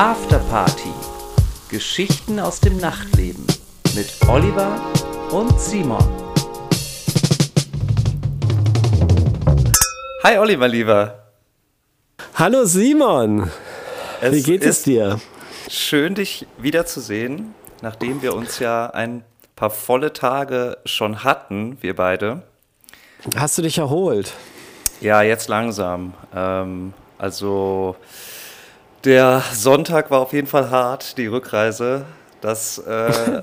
Afterparty. Geschichten aus dem Nachtleben mit Oliver und Simon. Hi Oliver, lieber. Hallo Simon. Es Wie geht es dir? Schön, dich wiederzusehen, nachdem wir uns ja ein paar volle Tage schon hatten, wir beide. Hast du dich erholt? Ja, jetzt langsam. Ähm, also der Sonntag war auf jeden Fall hart, die Rückreise. Das äh,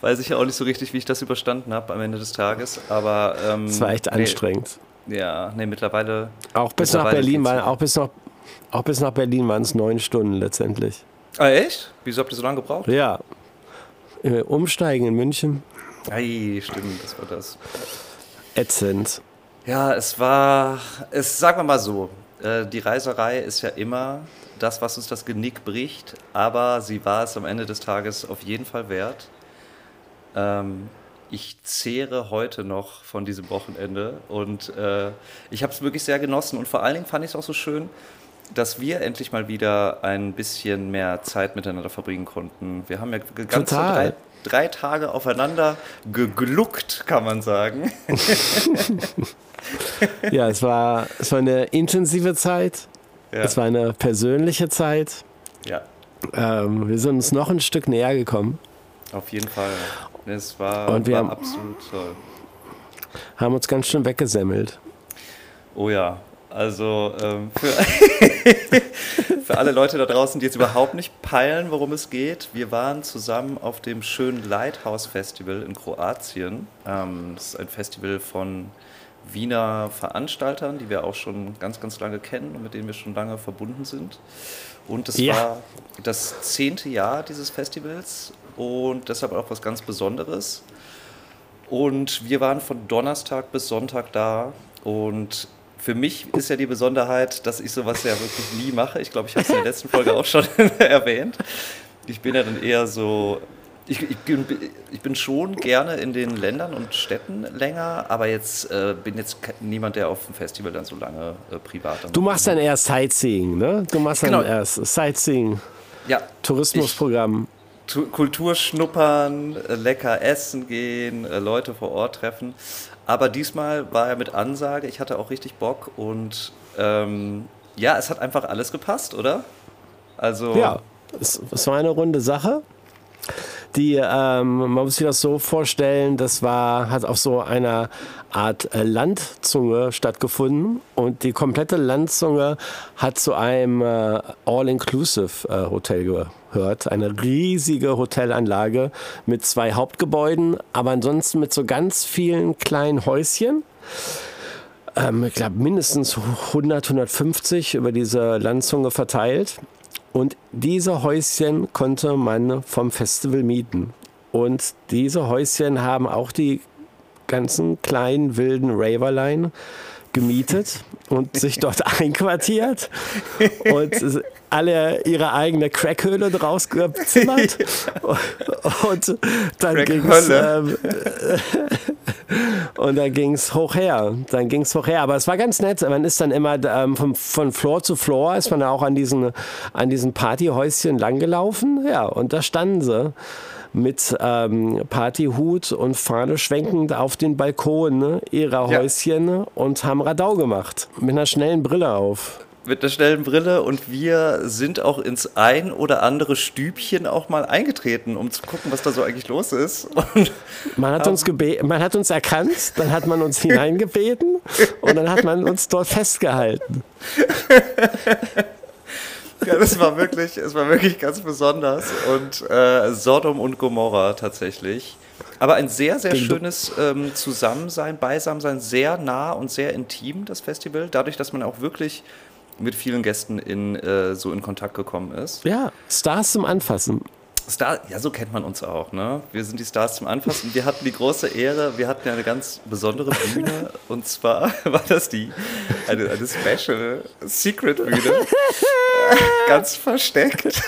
weiß ich ja auch nicht so richtig, wie ich das überstanden habe am Ende des Tages. Aber ähm, Es war echt nee, anstrengend. Ja, nee, mittlerweile. Auch bis nach mittlerweile Berlin geht's waren, auch bis nach, auch bis nach Berlin waren es neun Stunden letztendlich. Ah, echt? Wieso habt ihr so lange gebraucht? Ja. Äh, Umsteigen in München. Ei, stimmt, das war das. Ätzend. Ja, es war, es sagen wir mal so, äh, die Reiserei ist ja immer das, was uns das Genick bricht, aber sie war es am Ende des Tages auf jeden Fall wert. Ähm, ich zehre heute noch von diesem Wochenende und äh, ich habe es wirklich sehr genossen und vor allen Dingen fand ich es auch so schön, dass wir endlich mal wieder ein bisschen mehr Zeit miteinander verbringen konnten. Wir haben ja ganze Total. drei, drei Tage aufeinander gegluckt, kann man sagen. Ja, es war, es war eine intensive Zeit. Ja. Es war eine persönliche Zeit. ja. Ähm, wir sind uns noch ein Stück näher gekommen, Auf jeden Fall. Es war, Und wir war haben- absolut toll. haben uns ganz schön weggesemmelt. Oh ja, also ähm, für, für alle Leute da draußen, die jetzt überhaupt nicht peilen, worum es geht, wir waren zusammen auf dem schönen Lighthouse Festival in Kroatien. Ähm, das ist ein Festival von Wiener Veranstaltern, die wir auch schon ganz, ganz lange kennen und mit denen wir schon lange verbunden sind. Und es Ja. war das zehnte Jahr dieses Festivals und deshalb auch was ganz Besonderes. Und wir waren von Donnerstag bis Sonntag da. Und für mich ist ja die Besonderheit, dass ich sowas ja wirklich nie mache. Ich glaube, ich habe es in der letzten Folge auch schon erwähnt. Ich bin ja dann eher so. Ich, ich, bin, ich bin schon gerne in den Ländern und Städten länger, aber jetzt äh, bin jetzt niemand, der auf dem Festival dann so lange äh, privat. dann- Du machst dann erst Sightseeing, ne? Du machst dann Genau. erst Sightseeing, ja, Tourismusprogramm. Tu- Kultur schnuppern, äh, lecker essen gehen, äh, Leute vor Ort treffen. Aber diesmal war er mit Ansage. Ich hatte auch richtig Bock und ähm, ja, es hat einfach alles gepasst, oder? Also Ja, es, es war eine runde Sache. Die, ähm, man muss sich das so vorstellen, das war, hat auf so einer Art äh, Landzunge stattgefunden und die komplette Landzunge hat zu einem äh, All-Inclusive-Hotel gehört. Eine riesige Hotelanlage mit zwei Hauptgebäuden, aber ansonsten mit so ganz vielen kleinen Häuschen ähm, ich glaube, mindestens 100, 150 über diese Landzunge verteilt. Und diese Häuschen konnte man vom Festival mieten. Und diese Häuschen haben auch die ganzen kleinen wilden Raverline gemietet und sich dort einquartiert und alle ihre eigene Crackhöhle draus gezimmert. Und dann ging es ähm, und dann ging es hoch her. Dann ging es hoch her. Aber es war ganz nett. Man ist dann immer ähm, von, von Floor zu Floor, ist man auch an diesen, an diesen Partyhäuschen langgelaufen. Ja, und da standen sie mit ähm, Partyhut und Fahne schwenkend auf den Balkon ne, ihrer Ja. Häuschen und haben Radau gemacht. Mit einer schnellen Brille auf. mit einer schnellen Brille und wir sind auch ins ein oder andere Stübchen auch mal eingetreten, um zu gucken, was da so eigentlich los ist. Und Man hat, uns gebe man hat uns erkannt, dann hat man uns hineingebeten und dann hat man uns dort festgehalten. Ja, das war wirklich, es war wirklich ganz besonders und äh, Sodom und Gomorra tatsächlich. Aber ein sehr, sehr Ding, schönes ähm, Zusammensein, Beisammensein, sehr nah und sehr intim, das Festival. Dadurch, dass man auch wirklich mit vielen Gästen in, äh, so in Kontakt gekommen ist. Ja, Stars zum Anfassen. Star, ja, so kennt man uns auch, ne? Wir sind die Stars zum Anfassen. Wir hatten die große Ehre, wir hatten ja eine ganz besondere Bühne und zwar war das die, eine, eine Special Secret Bühne, ganz versteckt.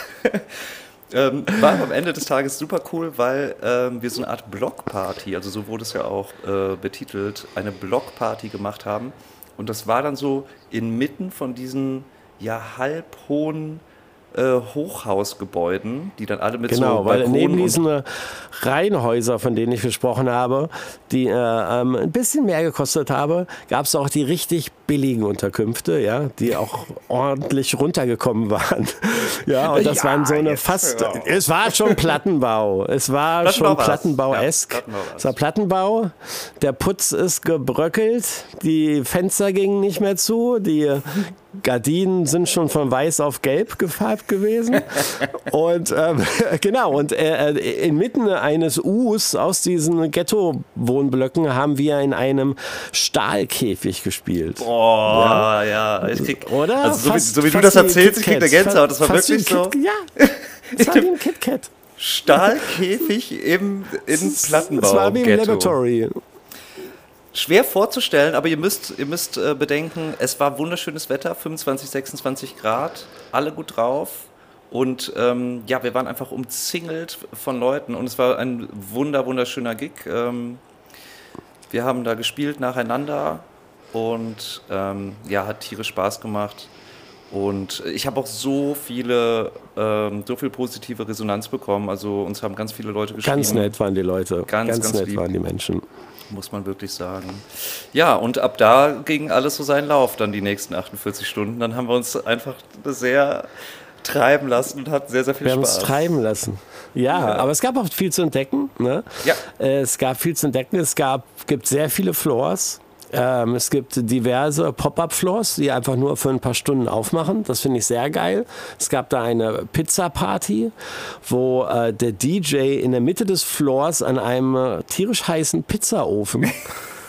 Ähm, war am Ende des Tages super cool, weil ähm, wir so eine Art Blockparty, also so wurde es ja auch äh, betitelt, eine Blockparty gemacht haben. Und das war dann so inmitten von diesen ja halbhohen äh, Hochhausgebäuden, die dann alle mit genau, so weil Balkonen neben und- diesen äh, Reihenhäuser, von denen ich gesprochen habe, die äh, ähm, ein bisschen mehr gekostet habe, gab es auch die richtig billigen Unterkünfte, ja, die auch ordentlich runtergekommen waren. Ja, und das Ja, waren so eine fast, auf. es war schon Plattenbau. Es war schon Plattenbau war's. Plattenbau-esk. Ja, Plattenbau es war Plattenbau. Der Putz ist gebröckelt. Die Fenster gingen nicht mehr zu. Die Gardinen sind schon von weiß auf gelb gefärbt gewesen. und ähm, genau, und äh, äh, inmitten eines U's aus diesen Ghetto-Wohnblöcken haben wir in einem Stahlkäfig gespielt. Boah, ja. Ich krieg, Oder? Also so, Fast- wie, so wie du das erzählst, ich krieg eine. Gänsehaut. Das war wirklich so Kit, ja, es war wie ein KitKat. Stahlkäfig im, in Plattenbau. Es war wie im Ghetto. Laboratory. Schwer vorzustellen, aber ihr müsst, ihr müsst äh, bedenken, es war wunderschönes Wetter, 25, 26 Grad, alle gut drauf. Und ähm, ja, wir waren einfach umzingelt von Leuten und es war ein wunder, wunderschöner Gig. Ähm, wir haben da gespielt nacheinander und ähm, ja, hat tierisch Spaß gemacht. Und ich habe auch so viele, ähm, so viel positive Resonanz bekommen. Also uns haben ganz viele Leute geschrieben. Ganz nett waren die Leute. Ganz, Ganz, ganz nett lieb. waren die Menschen. Muss man wirklich sagen. Ja, und ab da ging alles so seinen Lauf, dann die nächsten 48 Stunden. Dann haben wir uns einfach sehr treiben lassen und hatten sehr, sehr viel Wir haben Spaß. uns treiben lassen. Ja, aber es gab auch viel zu entdecken. Ne? Ja. Äh, Es gab viel zu entdecken. Es gab, gibt sehr viele Floors. Ähm, es gibt diverse Pop-up-Floors, die einfach nur für ein paar Stunden aufmachen. Das finde ich sehr geil. Es gab da eine Pizza-Party, wo äh, der DJ in der Mitte des Floors an einem äh, tierisch heißen Pizzaofen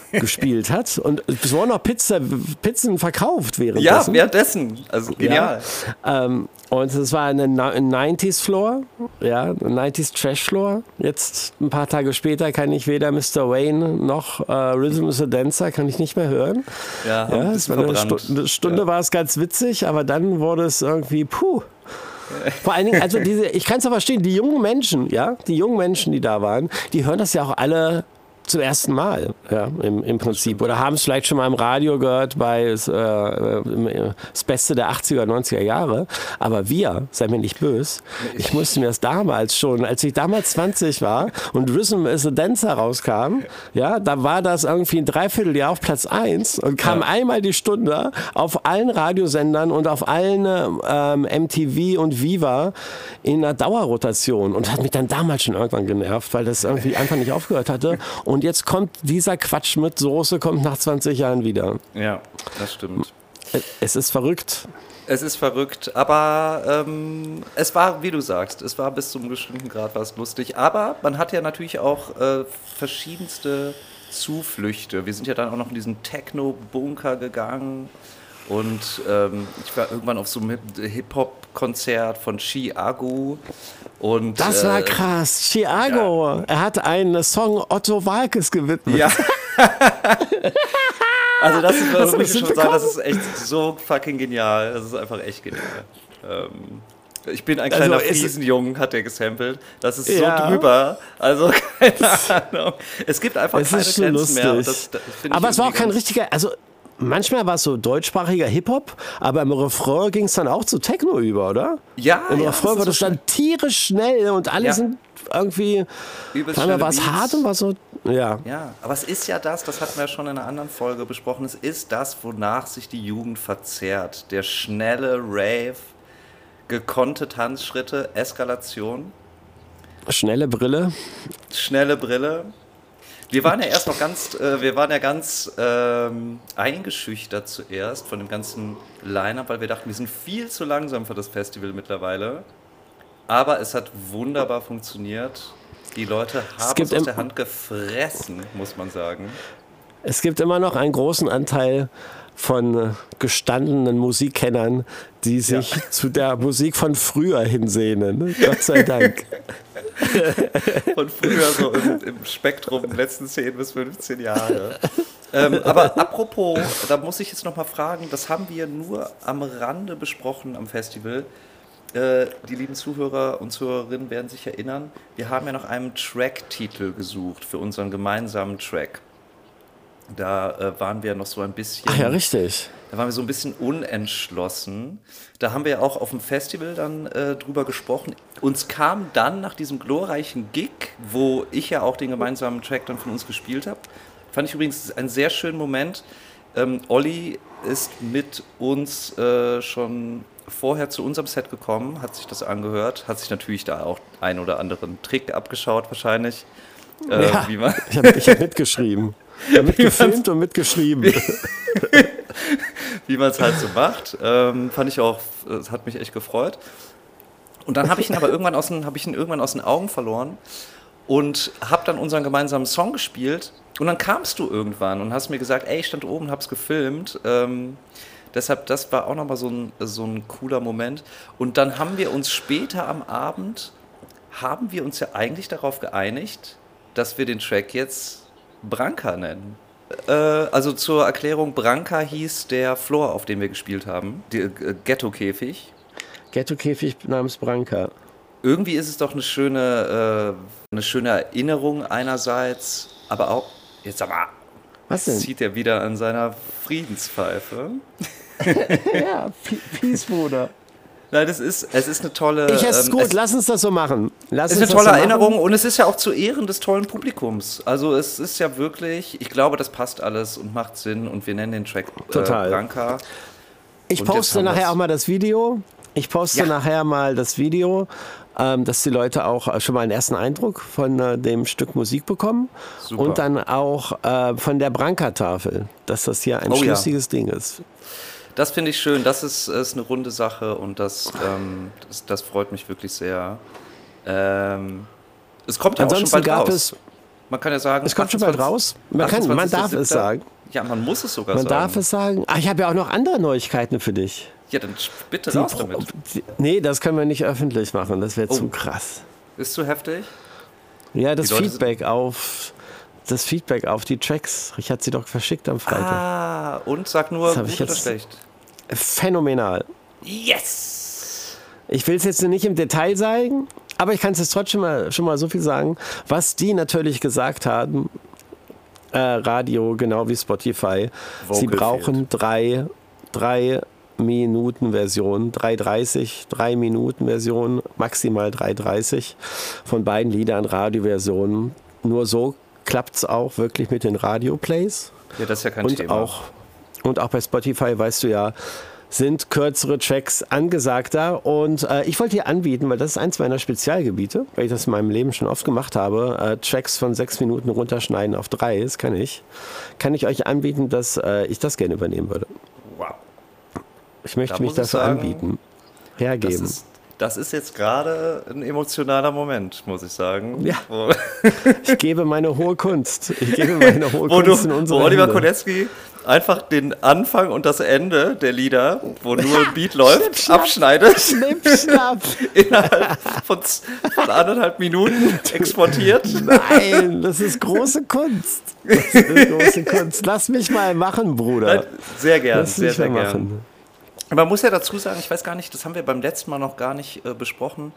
gespielt hat. Und es wurden auch Pizza, Pizzen verkauft Ja, währenddessen. währenddessen. Also genial. Ja. Ähm, und es war eine ein 90s Floor, ja, ein 90s Trash Floor. Jetzt ein paar Tage später kann ich weder Mr. Wayne noch äh, Rhythm is a Dancer kann ich nicht mehr hören. Ja, Ja, es war eine. Stu eine Stunde war es ganz witzig, aber dann wurde es irgendwie puh. Vor allen Dingen, also diese, ich kann es ja verstehen, die jungen Menschen, ja, die jungen Menschen, die da waren, die hören das ja auch alle zum ersten Mal, ja, im, im Prinzip. Oder haben es vielleicht schon mal im Radio gehört bei äh, äh, das Beste der 80er, 90er Jahre. Aber wir, sei mir nicht böse, ich musste mir das damals schon, als ich damals 20 war und Rhythm is a Dancer rauskam, ja, da war das irgendwie ein Dreivierteljahr auf Platz 1 und kam einmal die Stunde auf allen Radiosendern und auf allen ähm, MTV und Viva in einer Dauerrotation und hat mich dann damals schon irgendwann genervt, weil das irgendwie einfach nicht aufgehört hatte. Und jetzt kommt dieser Quatsch mit Soße, kommt nach 20 Jahren wieder. Ja, das stimmt. Es ist verrückt. Es ist verrückt, aber ähm, es war, wie du sagst, es war bis zu einem bestimmten Grad war es lustig. Aber man hat ja natürlich auch äh, verschiedenste Zuflüchte. Wir sind ja dann auch noch in diesen Techno-Bunker gegangen und ähm, ich war irgendwann auf so einem Hip-Hop-Konzert von Chiago und Das war äh, krass. Chiago, er hat einen Song Otto Walkes gewidmet. Ja. also das ist, du muss das ich schon sagen, das ist echt so fucking genial. Das ist einfach echt genial. Ähm, ich bin ein Also kleiner es- Friesenjungen, hat er gesampelt. Das ist Ja. so drüber. Also keine Ahnung. Es gibt einfach Es keine Grenzen mehr. Lustig. das, das ich aber es war auch kein richtiger, also manchmal war es so deutschsprachiger Hip-Hop, aber im Refrain ging es dann auch zu Techno über, oder? Ja, Im ja, Refrain ist es dann tierisch schnell und alle Ja. sind irgendwie, schnelle war es hart und war so, ja. Ja, aber es ist ja das, das hatten wir ja schon in einer anderen Folge besprochen, es ist das, wonach sich die Jugend verzehrt. Der schnelle Rave, gekonnte Tanzschritte, Eskalation. Schnelle Brille. schnelle Brille. Wir waren ja erst noch ganz, äh, wir waren ja ganz ähm, eingeschüchtert zuerst von dem ganzen Line-Up, weil wir dachten, wir sind viel zu langsam für das Festival mittlerweile. Aber es hat wunderbar funktioniert. Die Leute haben gibt es aus der Hand gefressen, muss man sagen. Es gibt immer noch einen großen Anteil von äh, gestandenen Musikkennern, die sich zu der Musik von früher hinsehnen. Gott sei Dank. Von früher so im, im Spektrum, letzten 10 bis 15 Jahre. Ähm, aber apropos, da muss ich jetzt noch mal fragen, das haben wir nur am Rande besprochen am Festival. Äh, die lieben Zuhörer und Zuhörerinnen werden sich erinnern, wir haben ja nach einem Track-Titel gesucht für unseren gemeinsamen Track. Da äh, waren wir noch so ein bisschen Ach ja, richtig. Da waren wir so ein bisschen unentschlossen. Da haben wir ja auch auf dem Festival dann äh, drüber gesprochen. Uns kam dann nach diesem glorreichen Gig, wo ich ja auch den gemeinsamen Track dann von uns gespielt habe, fand ich übrigens einen sehr schönen Moment. Ähm, Olli ist mit uns äh, schon vorher zu unserem Set gekommen, hat sich das angehört, hat sich natürlich da auch einen oder anderen Trick abgeschaut wahrscheinlich. Äh, ja, ich habe hab mitgeschrieben. Mitgefilmt und mitgeschrieben. wie man es halt so macht. Ähm, fand ich auch, es hat mich echt gefreut. Und dann habe ich ihn aber irgendwann aus den, ich ihn irgendwann aus den Augen verloren und habe dann unseren gemeinsamen Song gespielt. Und dann kamst du irgendwann und hast mir gesagt, ey, ich stand oben, hab's gefilmt. Ähm, deshalb, das war auch nochmal so ein, so ein cooler Moment. Und dann haben wir uns später am Abend, haben wir uns ja eigentlich darauf geeinigt, dass wir den Track jetzt Branka nennen. Äh, also zur Erklärung, Branka hieß der Floor, auf dem wir gespielt haben. Der äh, Ghetto-Käfig. Ghetto-Käfig namens Branka. Irgendwie ist es doch eine schöne, äh, eine schöne Erinnerung einerseits, aber auch, jetzt aber, was denn? zieht er wieder an seiner Friedenspfeife. ja, Peace, Bruder. Nein, das ist, es ist eine tolle. Ich es ist ähm, gut, es, lass uns das so machen. Lass es ist eine tolle so Erinnerung machen. und es ist ja auch zu Ehren des tollen Publikums. Also es ist ja wirklich, ich glaube, das passt alles und macht Sinn und wir nennen den Track äh, Total. Branka. Ich poste nachher auch mal das Video. Ich poste ja. nachher mal das Video, ähm, dass die Leute auch äh, schon mal einen ersten Eindruck von äh, dem Stück Musik bekommen Super. und dann auch äh, von der Branka-Tafel, dass das hier ein oh, schlüssiges ja. Ding ist das finde ich schön. Das ist, ist, eine runde Sache und das, ähm, das, das, freut mich wirklich sehr. Ähm, es kommt ja Ansonsten auch schon bald raus. Es, man kann ja sagen, es kommt schon bald raus. Man, kann, man darf es sagen. Ja, man muss es sogar man sagen. Man darf es sagen. Ach, ich habe ja auch noch andere Neuigkeiten für dich. Ja, dann bitte die raus damit. Die, nee, das können wir nicht öffentlich machen. Das wäre oh. zu krass. Ist zu heftig? Ja, das Feedback auf das Feedback auf die Tracks. Ich hatte sie doch verschickt am Freitag. Ah, und sag nur gut oder schlecht phänomenal. Yes! Ich will es jetzt nicht im Detail sagen, aber ich kann es jetzt trotzdem mal, schon mal so viel sagen, was die natürlich gesagt haben, äh, Radio genau wie Spotify, Vocal sie brauchen fehlt. drei, drei Minuten Version, 3,30, 3 Minuten Version, maximal 3,30 von beiden Liedern Radioversionen. Nur so klappt es auch wirklich mit den Radioplays. Ja, das ist ja kein und Thema. Auch und auch bei Spotify weißt du ja, sind kürzere Tracks angesagter. Und äh, ich wollte dir anbieten, weil das ist eins meiner Spezialgebiete, weil ich das in meinem Leben schon oft gemacht habe, äh, Tracks von sechs Minuten runterschneiden auf drei, das kann ich. Kann ich euch anbieten, dass äh, ich das gerne übernehmen würde. Wow. Ich möchte da mich dafür sagen, anbieten. Hergeben. Das ist, das ist jetzt gerade ein emotionaler Moment, muss ich sagen. Ja. ich gebe meine hohe Kunst. Ich gebe meine hohe Kunst du, in unsere Wo Oliver Konetzki einfach den Anfang und das Ende der Lieder, wo nur ein Beat läuft, Schnipp, abschneidet. Schnipp, schnapp. innerhalb von, von anderthalb Minuten exportiert. Nein, das ist große Kunst. Das ist große Kunst. Lass mich mal machen, Bruder. Sehr gern, Lass sehr, sehr gern. Man muss ja dazu sagen, ich weiß gar nicht, das haben wir beim letzten Mal noch gar nicht äh, besprochen.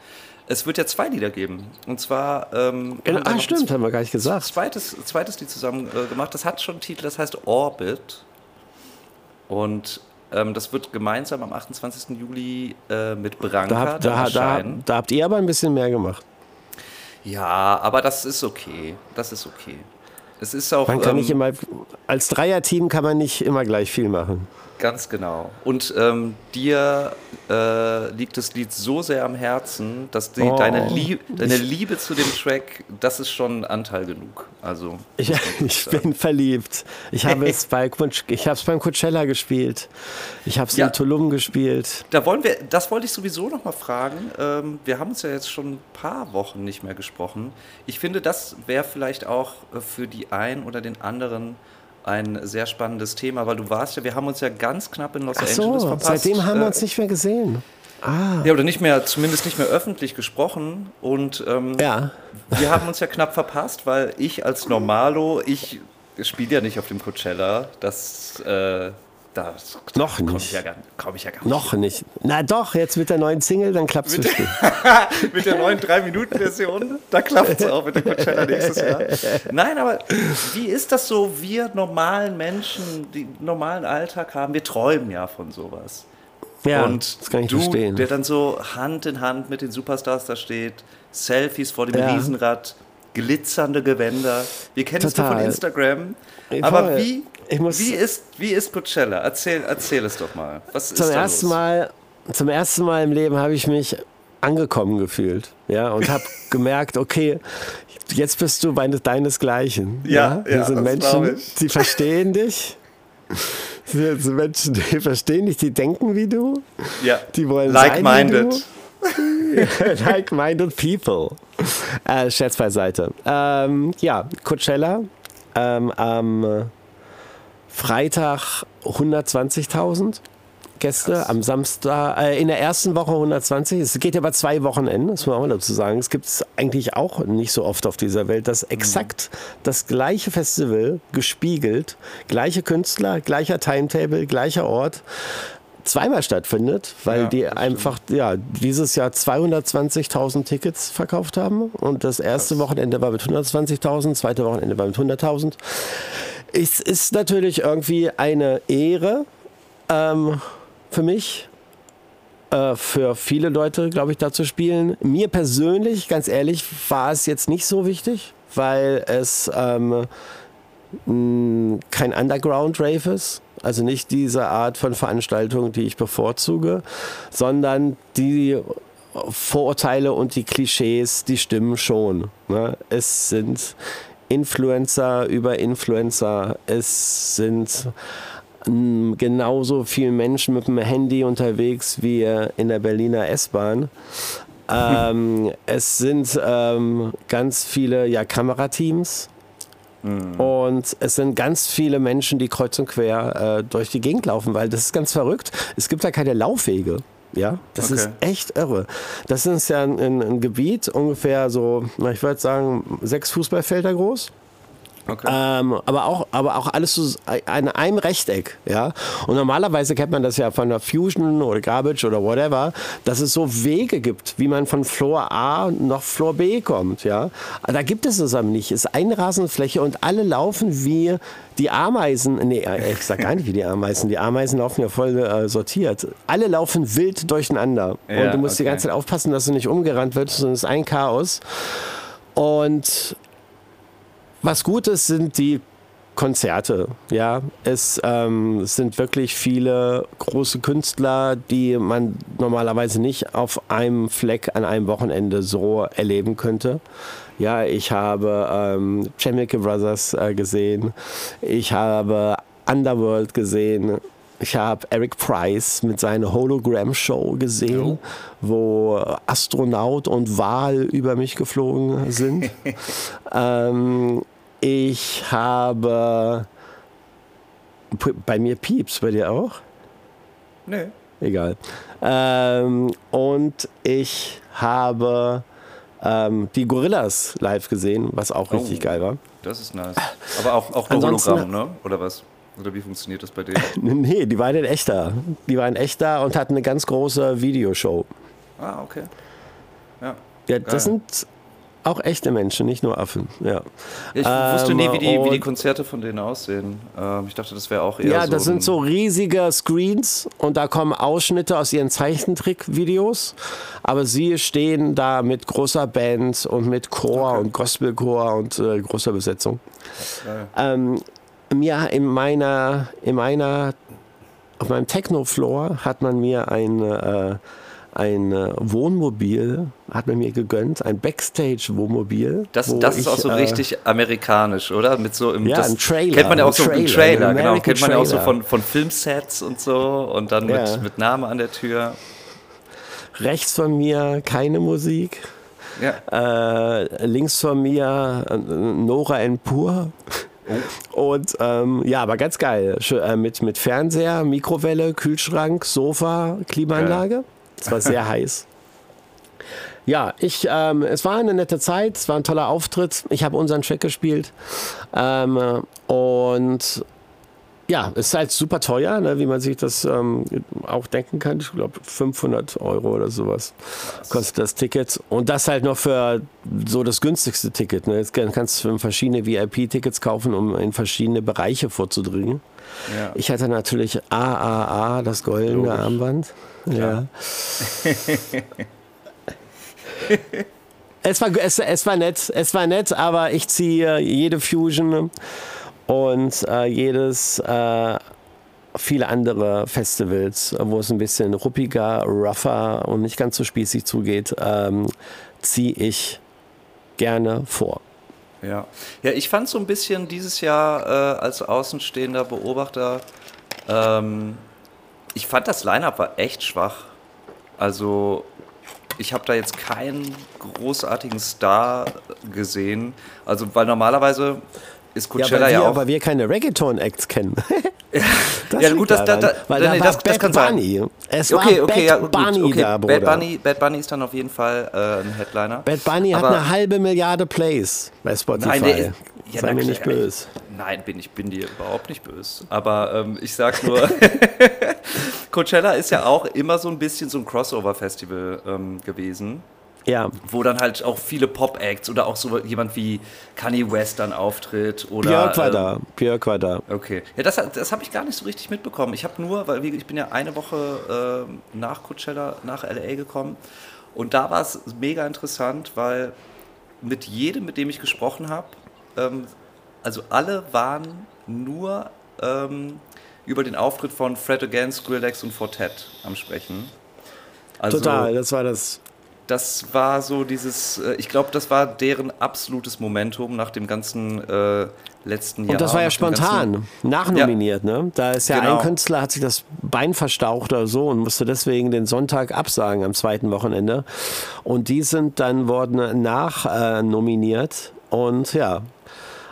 Es wird ja zwei Lieder geben. Und zwar. Ähm, ja, ah, stimmt, haben wir gar nicht gesagt. Zweites, zweites Lied zusammen äh, gemacht. Das hat schon einen Titel, das heißt Orbit. Und ähm, das wird gemeinsam am 28. Juli äh, mit Branka da, da, da, da habt ihr aber ein bisschen mehr gemacht. Ja, aber das ist okay. Das ist okay. Es ist auch. Man kann ähm, nicht immer. Als Dreierteam kann man nicht immer gleich viel machen. Ganz genau. Und ähm, dir äh, liegt das Lied so sehr am Herzen, dass die, oh. deine, Lieb deine Liebe zu dem Track, das ist schon Anteil genug. Also, ich, ich bin verliebt. Ich habe es bei ich habe es beim Coachella gespielt. Ich habe es ja, in Tulum gespielt. Da wollen wir, das wollte ich sowieso noch mal fragen. Ähm, wir haben uns ja jetzt schon ein paar Wochen nicht mehr gesprochen. Ich finde, das wäre vielleicht auch äh, für die einen oder den anderen ein sehr spannendes Thema, weil du warst ja, wir haben uns ja ganz knapp in Los Ach so, Angeles verpasst. Seitdem haben wir uns nicht mehr gesehen. Ah. Ja, oder nicht mehr, zumindest nicht mehr öffentlich gesprochen. Und ähm, ja. wir haben uns ja knapp verpasst, weil ich als Normalo, ich spiele ja nicht auf dem Coachella. Das, äh, da Noch komm nicht. Ich ja gar, komm ich ja gar nicht. Noch nicht. Na doch, jetzt mit der neuen Single, dann klappt es bestimmt. mit der neuen 3-Minuten-Version, da klappt es auch mit der Coachella nächstes Jahr. Nein, aber wie ist das so, wir normalen Menschen, die einen normalen Alltag haben, wir träumen ja von sowas. Ja, und das kann ich du, verstehen. der dann so Hand in Hand mit den Superstars da steht, Selfies vor dem Ja. Riesenrad, glitzernde Gewänder. Wir kennen es nur von Total. Instagram. Ey, Aber wie, wie, ist, wie ist Coachella? Erzähl, erzähl es doch mal. Was Zum ersten, los? Mal, zum ersten Mal im Leben habe ich mich angekommen gefühlt. Ja, und habe gemerkt, okay, jetzt bist du bei deinesgleichen. Ja, ja, sind das glaub Menschen, die verstehen dich. Sind Menschen, die verstehen dich, die denken wie du. Ja. Die wollen Like-minded. Like-minded people. Äh, Scherz beiseite. Ähm, ja, Coachella. Ähm, am Freitag 120.000 Gäste, Krass. am Samstag, äh, in der ersten Woche 120. Es geht über zwei Wochenenden, das muss man auch mal dazu sagen. Es gibt es eigentlich auch nicht so oft auf dieser Welt, dass exakt das gleiche Festival gespiegelt, gleiche Künstler, gleicher Timetable, gleicher Ort zweimal stattfindet, weil Ja, die einfach ja, dieses Jahr 220.000 Tickets verkauft haben und das erste Wochenende war mit 120.000, zweite Wochenende war mit 100.000. Es ist natürlich irgendwie eine Ehre ähm, für mich, äh, für viele Leute, glaube ich, da zu spielen. Mir persönlich, ganz ehrlich, war es jetzt nicht so wichtig, weil es ähm, kein Underground-Rave ist. Also nicht diese Art von Veranstaltung, die ich bevorzuge, sondern die Vorurteile und die Klischees, die stimmen schon. Ne? Es sind Influencer über Influencer. Es sind mm, genauso viele Menschen mit dem Handy unterwegs wie in der Berliner S-Bahn. Ähm, es sind ähm, ganz viele ja, Kamerateams. Und es sind ganz viele Menschen, die kreuz und quer äh, durch die Gegend laufen, weil das ist ganz verrückt. Es gibt da keine Laufwege. Ja, das Okay. ist echt irre. Das ist ja ein, ein, ein Gebiet ungefähr so, ich würde sagen, sechs Fußballfelder groß. Okay. Ähm, aber, auch, aber auch alles so in einem Rechteck, ja. Und normalerweise kennt man das ja von der Fusion oder Garbage oder whatever, dass es so Wege gibt, wie man von Floor A nach Floor B kommt, ja. Da gibt es es aber nicht. Es ist eine Rasenfläche und alle laufen wie die Ameisen. Nee, äh, ich sag gar nicht wie die Ameisen. Die Ameisen laufen ja voll äh, sortiert. Alle laufen wild durcheinander. Ja, und du musst die okay. ganze Zeit aufpassen, dass du nicht umgerannt wirst, sondern es ist ein Chaos. Und was gut ist, sind die Konzerte. Ja, es ähm, sind wirklich viele große Künstler, die man normalerweise nicht auf einem Fleck an einem Wochenende so erleben könnte. Ja, ich habe ähm, Chemical Brothers äh, gesehen. Ich habe Underworld gesehen. Ich habe Eric Price mit seiner Hologram-Show gesehen, wo Astronaut und Wal über mich geflogen sind. ähm, ich habe bei mir Pieps, bei dir auch? nee. Egal. Ähm, und ich habe ähm, die Gorillas live gesehen, was auch richtig Oh. geil war. Das ist nice. Aber auch, auch nur Hologramm, ne? Oder was? Oder wie funktioniert das bei denen? Nee, die waren in echt da. Die waren echt da und hatten eine ganz große Videoshow. ah, okay. Ja. Ja, Geil. das sind auch echte Menschen, nicht nur Affen. Ja, Ich wusste Ähm, nie, wie die, wie die und- Konzerte von denen aussehen. Ähm, ich dachte, das wäre auch eher ja so. das sind so riesige Screens und da kommen Ausschnitte aus ihren Zeichentrick-Videos. Aber sie stehen da mit großer Band und mit Chor und Gospelchor und äh, großer Besetzung. Ähm, mir in meiner, in meiner, auf meinem Techno-Floor hat man mir ein, äh, ein äh, Wohnmobil, hat man mir gegönnt, ein Backstage-Wohnmobil. Das, das ist ich, auch so äh, richtig amerikanisch, oder? Mit so im, Ja, das ein Trailer, Kennt man ja auch ein so Trailer, Trailer, genau. Kennt man ja auch so von, von Filmsets und so und dann Ja. mit, mit Name an der Tür. Rechts von mir keine Musik. Ja. Äh, links von mir äh, Nora en Pur. Und ähm, ja, aber ganz geil. Schö- äh, mit, mit Fernseher, Mikrowelle, Kühlschrank, Sofa, Klimaanlage. Es war sehr heiß. Ja, ich, ähm, es war eine nette Zeit, es war ein toller Auftritt. Ich habe unseren Track gespielt. Ähm, und ja, ist halt super teuer, ne, wie man sich das ähm, auch denken kann. Ich glaube, 500 Euro oder sowas kostet das Ticket. Und das halt noch für so das günstigste Ticket. Ne. Jetzt kannst du verschiedene VIP-Tickets kaufen, um in verschiedene Bereiche vorzudringen. Ja. Ich hatte natürlich AAA, das goldene Logisch. Armband. Ja. es, war, es, es war nett, es war nett, aber ich ziehe jede Fusion und äh, jedes äh, viele andere Festivals, wo es ein bisschen ruppiger, rougher und nicht ganz so spießig zugeht, ähm, ziehe ich gerne vor. Ja, ja ich fand so ein bisschen dieses Jahr äh, als außenstehender Beobachter, ähm, ich fand das Line-Up war echt schwach. Also ich habe da jetzt keinen großartigen Star gesehen. Also weil normalerweise ist Coachella ja, ja auch. Aber wir keine Reggaeton-Acts kennen. das ja, gut, das, da, da, weil da nee, das, das kann Bunny. sein. Es okay, war okay, Bad ja, Bunny okay. da, Bruder. Bad Bunny, Bad Bunny ist dann auf jeden Fall äh, ein Headliner. Bad Bunny aber hat eine halbe Milliarde Plays bei Spotify. Nein, der, ja, Sei mir nicht böse. Nein, bin ich bin dir überhaupt nicht böse. Aber ähm, ich sag nur, Coachella ist ja auch immer so ein bisschen so ein Crossover-Festival ähm, gewesen. Ja. Wo dann halt auch viele Pop-Acts oder auch so jemand wie Kanye West dann auftritt. Oder, Björk war ähm, da. Björk war da. Okay. Ja, das, das habe ich gar nicht so richtig mitbekommen. Ich habe nur, weil ich bin ja eine Woche äh, nach Coachella, nach LA gekommen. Und da war es mega interessant, weil mit jedem, mit dem ich gesprochen habe, ähm, also alle waren nur ähm, über den Auftritt von Fred Again, Skrillex und Fortet am Sprechen. Also, Total, das war das das war so dieses, äh, ich glaube, das war deren absolutes Momentum nach dem ganzen äh, letzten Jahr. Und das war ja spontan, nachnominiert, ja. ne? Da ist ja genau. ein Künstler, hat sich das Bein verstaucht oder so und musste deswegen den Sonntag absagen am zweiten Wochenende. Und die sind dann worden nachnominiert äh, und ja,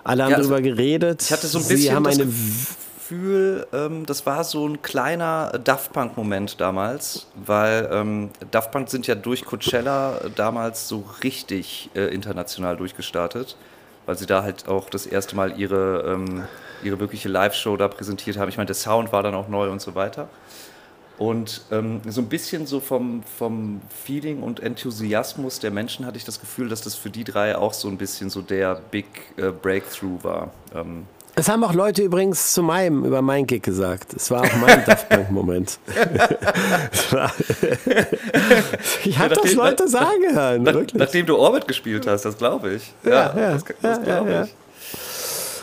alle haben ja, also, darüber geredet. Ich hatte so ein bisschen Sie haben eine Gefühl, ähm, das war so ein kleiner Daft Punk-Moment damals, weil ähm, Daft Punk sind ja durch Coachella damals so richtig äh, international durchgestartet, weil sie da halt auch das erste Mal ihre, ähm, ihre wirkliche Live-Show da präsentiert haben. Ich meine, der Sound war dann auch neu und so weiter. Und ähm, so ein bisschen so vom, vom Feeling und Enthusiasmus der Menschen hatte ich das Gefühl, dass das für die drei auch so ein bisschen so der Big äh, Breakthrough war. Ähm, das haben auch Leute übrigens zu meinem, über mein Gig gesagt. Es war auch mein Daft Punk-Moment. ich habe das Leute sagen hören. Nach, nachdem du Orbit gespielt hast, das glaube ich. Ja, ja, ja das, das glaube ja, ich.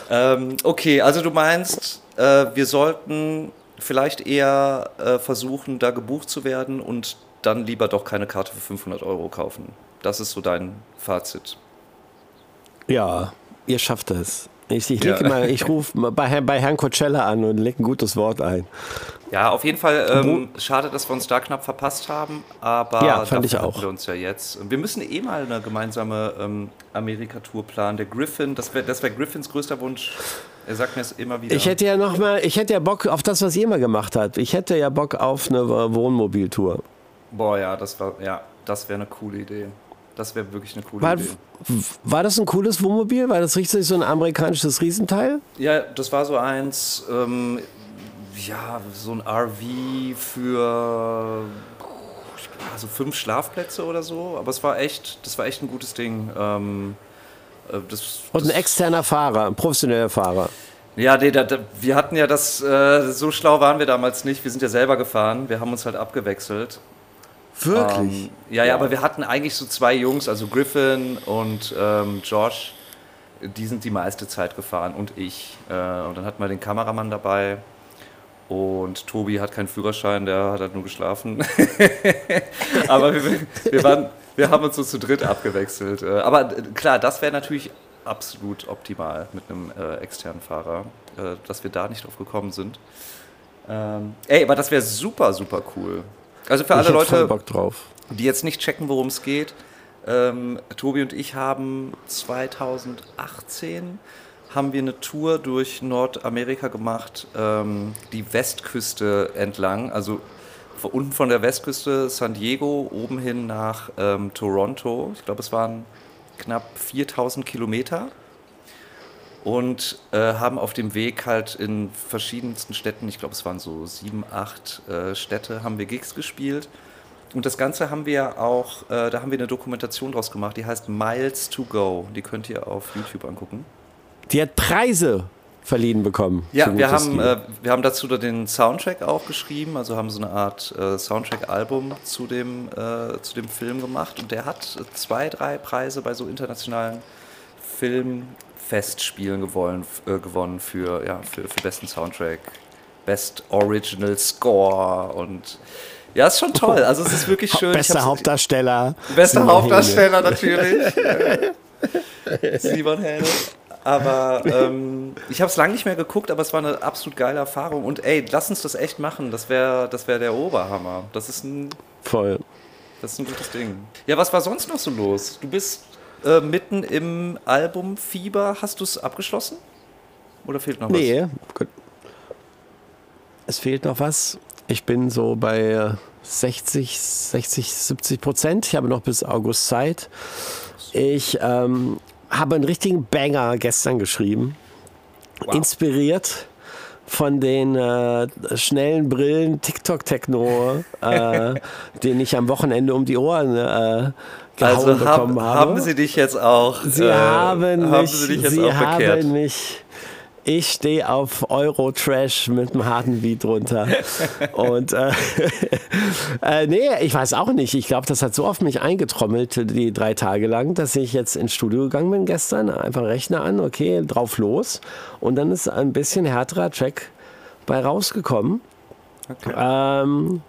Ähm, okay, also du meinst, äh, wir sollten vielleicht eher äh, versuchen, da gebucht zu werden und dann lieber doch keine Karte für 500 Euro kaufen. Das ist so dein Fazit. Ja, ihr schafft es. Ich, ich, ja. ich rufe bei, bei Herrn Coachella an und lege ein gutes Wort ein. Ja, auf jeden Fall ähm, schade, dass wir uns da knapp verpasst haben, aber ja, fand ich auch. wir uns ja jetzt. Wir müssen eh mal eine gemeinsame ähm, Amerika-Tour planen. Der Griffin, das wäre das wär Griffins größter Wunsch. Er sagt mir es immer wieder. Ich hätte ja noch mal, ich hätte ja Bock auf das, was ihr immer gemacht habt. Ich hätte ja Bock auf eine Wohnmobiltour. Boah, ja, das war, ja, das wäre eine coole Idee. Das wäre wirklich eine coole war, Idee. War das ein cooles Wohnmobil? War das richtig so ein amerikanisches Riesenteil? Ja, das war so eins, ähm, ja, so ein RV für also fünf Schlafplätze oder so. Aber es war echt, das war echt ein gutes Ding. Ähm, äh, das, Und ein externer Fahrer, ein professioneller Fahrer. Ja, nee, da, da, wir hatten ja das, äh, so schlau waren wir damals nicht. Wir sind ja selber gefahren. Wir haben uns halt abgewechselt. Wirklich? Ähm, ja, ja, aber wir hatten eigentlich so zwei Jungs, also Griffin und ähm, Josh, die sind die meiste Zeit gefahren und ich. Äh, und dann hatten wir den Kameramann dabei und Tobi hat keinen Führerschein, der hat halt nur geschlafen. aber wir, wir, waren, wir haben uns so zu dritt abgewechselt. Äh, aber klar, das wäre natürlich absolut optimal mit einem äh, externen Fahrer, äh, dass wir da nicht drauf gekommen sind. Ähm, ey, aber das wäre super, super cool. Also für alle Leute, die jetzt nicht checken, worum es geht, ähm, Tobi und ich haben 2018 haben wir eine Tour durch Nordamerika gemacht, ähm, die Westküste entlang, also von unten von der Westküste San Diego oben hin nach ähm, Toronto. Ich glaube, es waren knapp 4000 Kilometer. Und äh, haben auf dem Weg halt in verschiedensten Städten, ich glaube es waren so sieben, acht äh, Städte, haben wir Gigs gespielt. Und das Ganze haben wir auch, äh, da haben wir eine Dokumentation draus gemacht, die heißt Miles to Go. Die könnt ihr auf YouTube angucken. Die hat Preise verliehen bekommen. Ja, wir haben, äh, wir haben dazu den Soundtrack auch geschrieben, also haben so eine Art äh, Soundtrack-Album zu, dem, äh, zu dem Film gemacht und der hat zwei, drei Preise bei so internationalen Filmfestspielen gewonnen, äh, gewonnen für, ja, für, für besten Soundtrack, Best Original Score und ja, ist schon toll. Also es ist wirklich schön. Bester Hauptdarsteller. Bester Hauptdarsteller natürlich. Simon Henne. Aber ähm, ich habe es lange nicht mehr geguckt, aber es war eine absolut geile Erfahrung. Und ey, lass uns das echt machen. Das wäre das wär der Oberhammer. Das ist ein. Voll. Das ist ein gutes Ding. Ja, was war sonst noch so los? Du bist äh, mitten im Album Fieber. Hast du es abgeschlossen? Oder fehlt noch was? Nee, gut. Es fehlt noch was. Ich bin so bei 60, 60, 70 Prozent. Ich habe noch bis August Zeit. Ich ähm, habe einen richtigen Banger gestern geschrieben. Wow. Inspiriert von den äh, schnellen Brillen TikTok-Techno, äh, den ich am Wochenende um die Ohren äh, gehauen also bekommen hab, habe. Haben Sie dich jetzt auch? Sie äh, haben mich, haben Sie, dich jetzt Sie auch haben mich ich stehe auf Euro-Trash mit einem harten Beat drunter. Und äh, äh, nee, ich weiß auch nicht. Ich glaube, das hat so auf mich eingetrommelt, die drei Tage lang, dass ich jetzt ins Studio gegangen bin gestern. Einfach Rechner an, okay, drauf los. Und dann ist ein bisschen härterer Track bei rausgekommen. Okay. Ähm,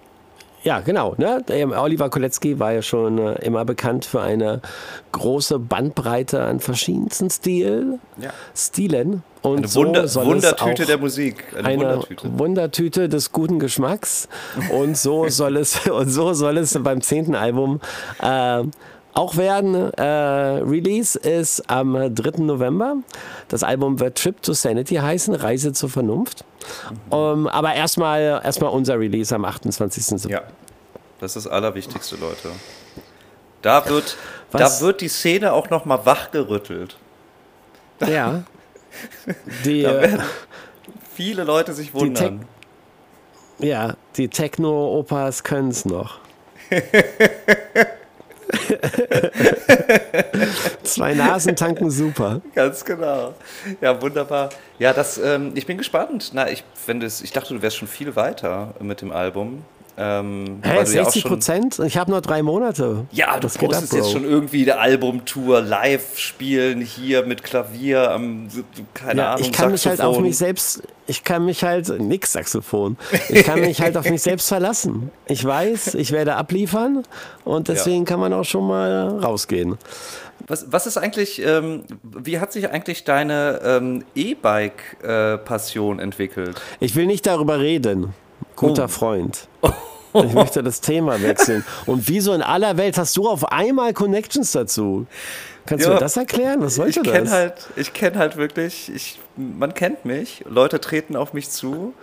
ja, genau. Ne? Oliver Kolecki war ja schon äh, immer bekannt für eine große Bandbreite an verschiedensten Stil, ja. Stilen. Und eine Wunder, so Wundertüte der Musik. Eine, eine Wundertüte. Wundertüte. des guten Geschmacks. Und so soll es, und so soll es beim zehnten Album äh, auch werden. Äh, Release ist am 3. November. Das Album wird Trip to Sanity heißen, Reise zur Vernunft. Mhm. Um, aber erstmal erstmal unser Release am 28. Ja, das ist das Allerwichtigste, Leute. Da wird, da wird die Szene auch nochmal wachgerüttelt. Ja. Die, da werden viele Leute sich wundern. Die ja, die Techno-Opas können es noch. Zwei Nasen tanken super. Ganz genau. Ja, wunderbar. Ja, das, ähm, ich bin gespannt. Na, ich, wenn ich dachte, du wärst schon viel weiter mit dem Album. Ähm, hey, 60 Prozent? Ja ich habe nur drei Monate. Ja, das du postest ab, jetzt schon irgendwie eine Albumtour live spielen hier mit Klavier, am, keine ja, Ahnung, ich kann Saxophon. mich halt auf mich selbst, ich kann mich halt, nix Saxophon, ich kann mich halt auf mich selbst verlassen. Ich weiß, ich werde abliefern und deswegen ja. kann man auch schon mal rausgehen. Was, was ist eigentlich, ähm, wie hat sich eigentlich deine ähm, E-Bike-Passion äh, entwickelt? Ich will nicht darüber reden. Guter oh. Freund. Ich möchte das Thema wechseln. Und wieso in aller Welt hast du auf einmal Connections dazu? Kannst ja, du mir das erklären? Was sollte ich das? Halt, ich kenne halt wirklich, ich, man kennt mich, Leute treten auf mich zu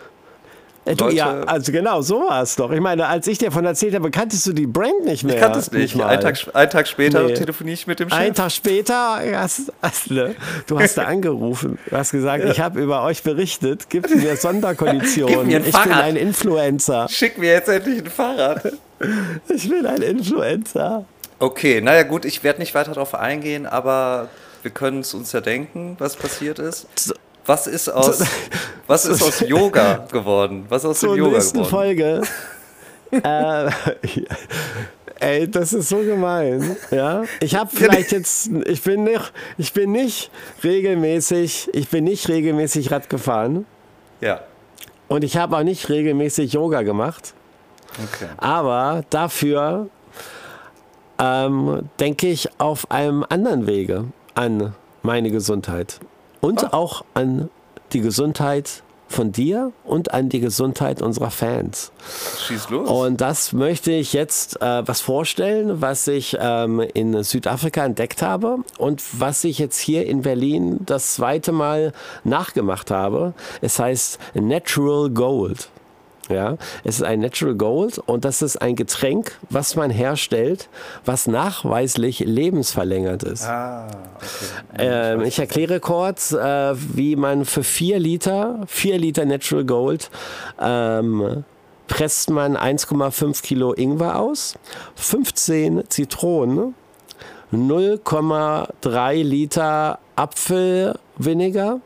du, ja, also genau, so war es doch. Ich meine, als ich dir davon erzählt habe, kanntest du die Brand nicht mehr. Ich kannte es nicht. nicht Ein, Tag, ein Tag später nee. telefoniere ich mit dem Chef. Ein Tag später hast, hast ne, du hast da angerufen. Du hast gesagt, ja. ich habe über euch berichtet. Gib mir Sonderkonditionen. Gib mir ich Fahrrad. bin ein Influencer. Schick mir jetzt endlich ein Fahrrad. ich bin ein Influencer. Okay, naja gut, ich werde nicht weiter darauf eingehen, aber wir können es uns ja denken, was passiert ist. Was ist aus, was ist aus Yoga geworden? Was ist aus Zur dem Yoga nächsten geworden? Folge. äh, ey, das ist so gemein. Ja, ich habe vielleicht jetzt, ich bin nicht, ich bin nicht regelmäßig, ich bin nicht regelmäßig Rad gefahren. Ja. Und ich habe auch nicht regelmäßig Yoga gemacht. Okay. Aber dafür ähm, denke ich auf einem anderen Wege an meine Gesundheit und oh. auch an die Gesundheit von dir und an die Gesundheit unserer Fans. Schieß los. Und das möchte ich jetzt äh, was vorstellen, was ich ähm, in Südafrika entdeckt habe und was ich jetzt hier in Berlin das zweite Mal nachgemacht habe. Es heißt Natural Gold. Ja, es ist ein Natural Gold und das ist ein Getränk, was man herstellt, was nachweislich lebensverlängert ist. Ah, okay. Ähm, ich erkläre kurz, äh, wie man für 4 Liter, 4 Liter Natural Gold, ähm, presst man 1,5 Kilo Ingwer aus, 15 Zitronen, 0,3 Liter Apfelvinegar,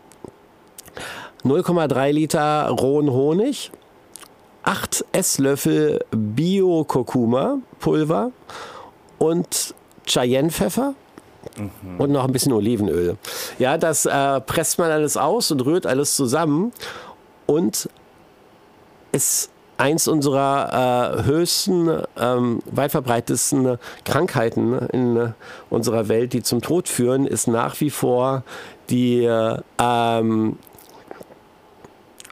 0,3 Liter rohen Honig, 8 Esslöffel Bio-Kurkuma-Pulver und Cayenne-Pfeffer und noch ein bisschen Olivenöl. Ja, das äh, presst man alles aus und rührt alles zusammen und ist eins unserer äh, höchsten, ähm, weit verbreitetsten Krankheiten in äh, unserer Welt, die zum Tod führen, ist nach wie vor die äh, ähm,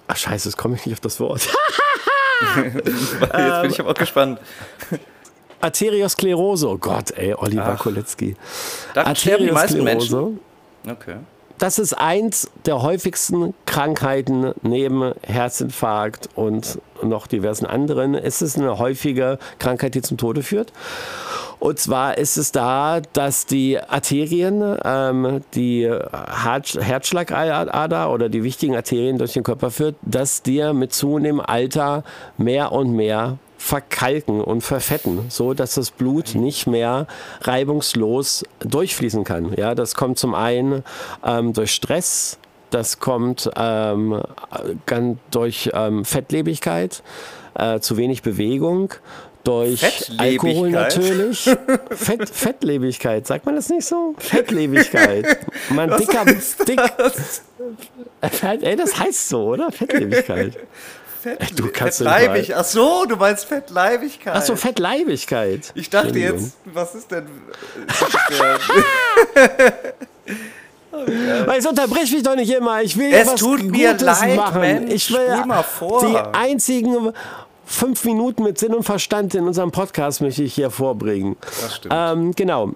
Ach scheiße, jetzt komme ich nicht auf das Wort. Jetzt bin ich aber auch gespannt. Arteriosklerose. Oh Gott, ey, Oliver Ach. Koletzki. Arteriosklerose. Okay. Das ist eins der häufigsten Krankheiten neben Herzinfarkt und noch diversen anderen. Es ist eine häufige Krankheit, die zum Tode führt. Und zwar ist es da, dass die Arterien, ähm, die Herzschlagader oder die wichtigen Arterien durch den Körper führt, dass dir mit zunehmendem Alter mehr und mehr verkalken und verfetten, so dass das Blut nicht mehr reibungslos durchfließen kann. Ja, das kommt zum einen ähm, durch Stress, das kommt ähm, ganz durch ähm, Fettlebigkeit, äh, zu wenig Bewegung, durch Alkohol natürlich. Fett, Fettlebigkeit, sagt man das nicht so? Fettlebigkeit. Man dicker, dick. Ey, das heißt so, oder? Fettlebigkeit. Fett, Du kannst Fettleibig. Ach so, du meinst Fettleibigkeit. Achso, Fettleibigkeit. Ich dachte jetzt, was ist denn. Weil es unterbricht mich doch nicht immer. Ich will Es was tut mir Gutes leid, machen. Mensch. ich will mal vor. die einzigen fünf Minuten mit Sinn und Verstand in unserem Podcast möchte ich hier vorbringen. das stimmt. Ähm, genau.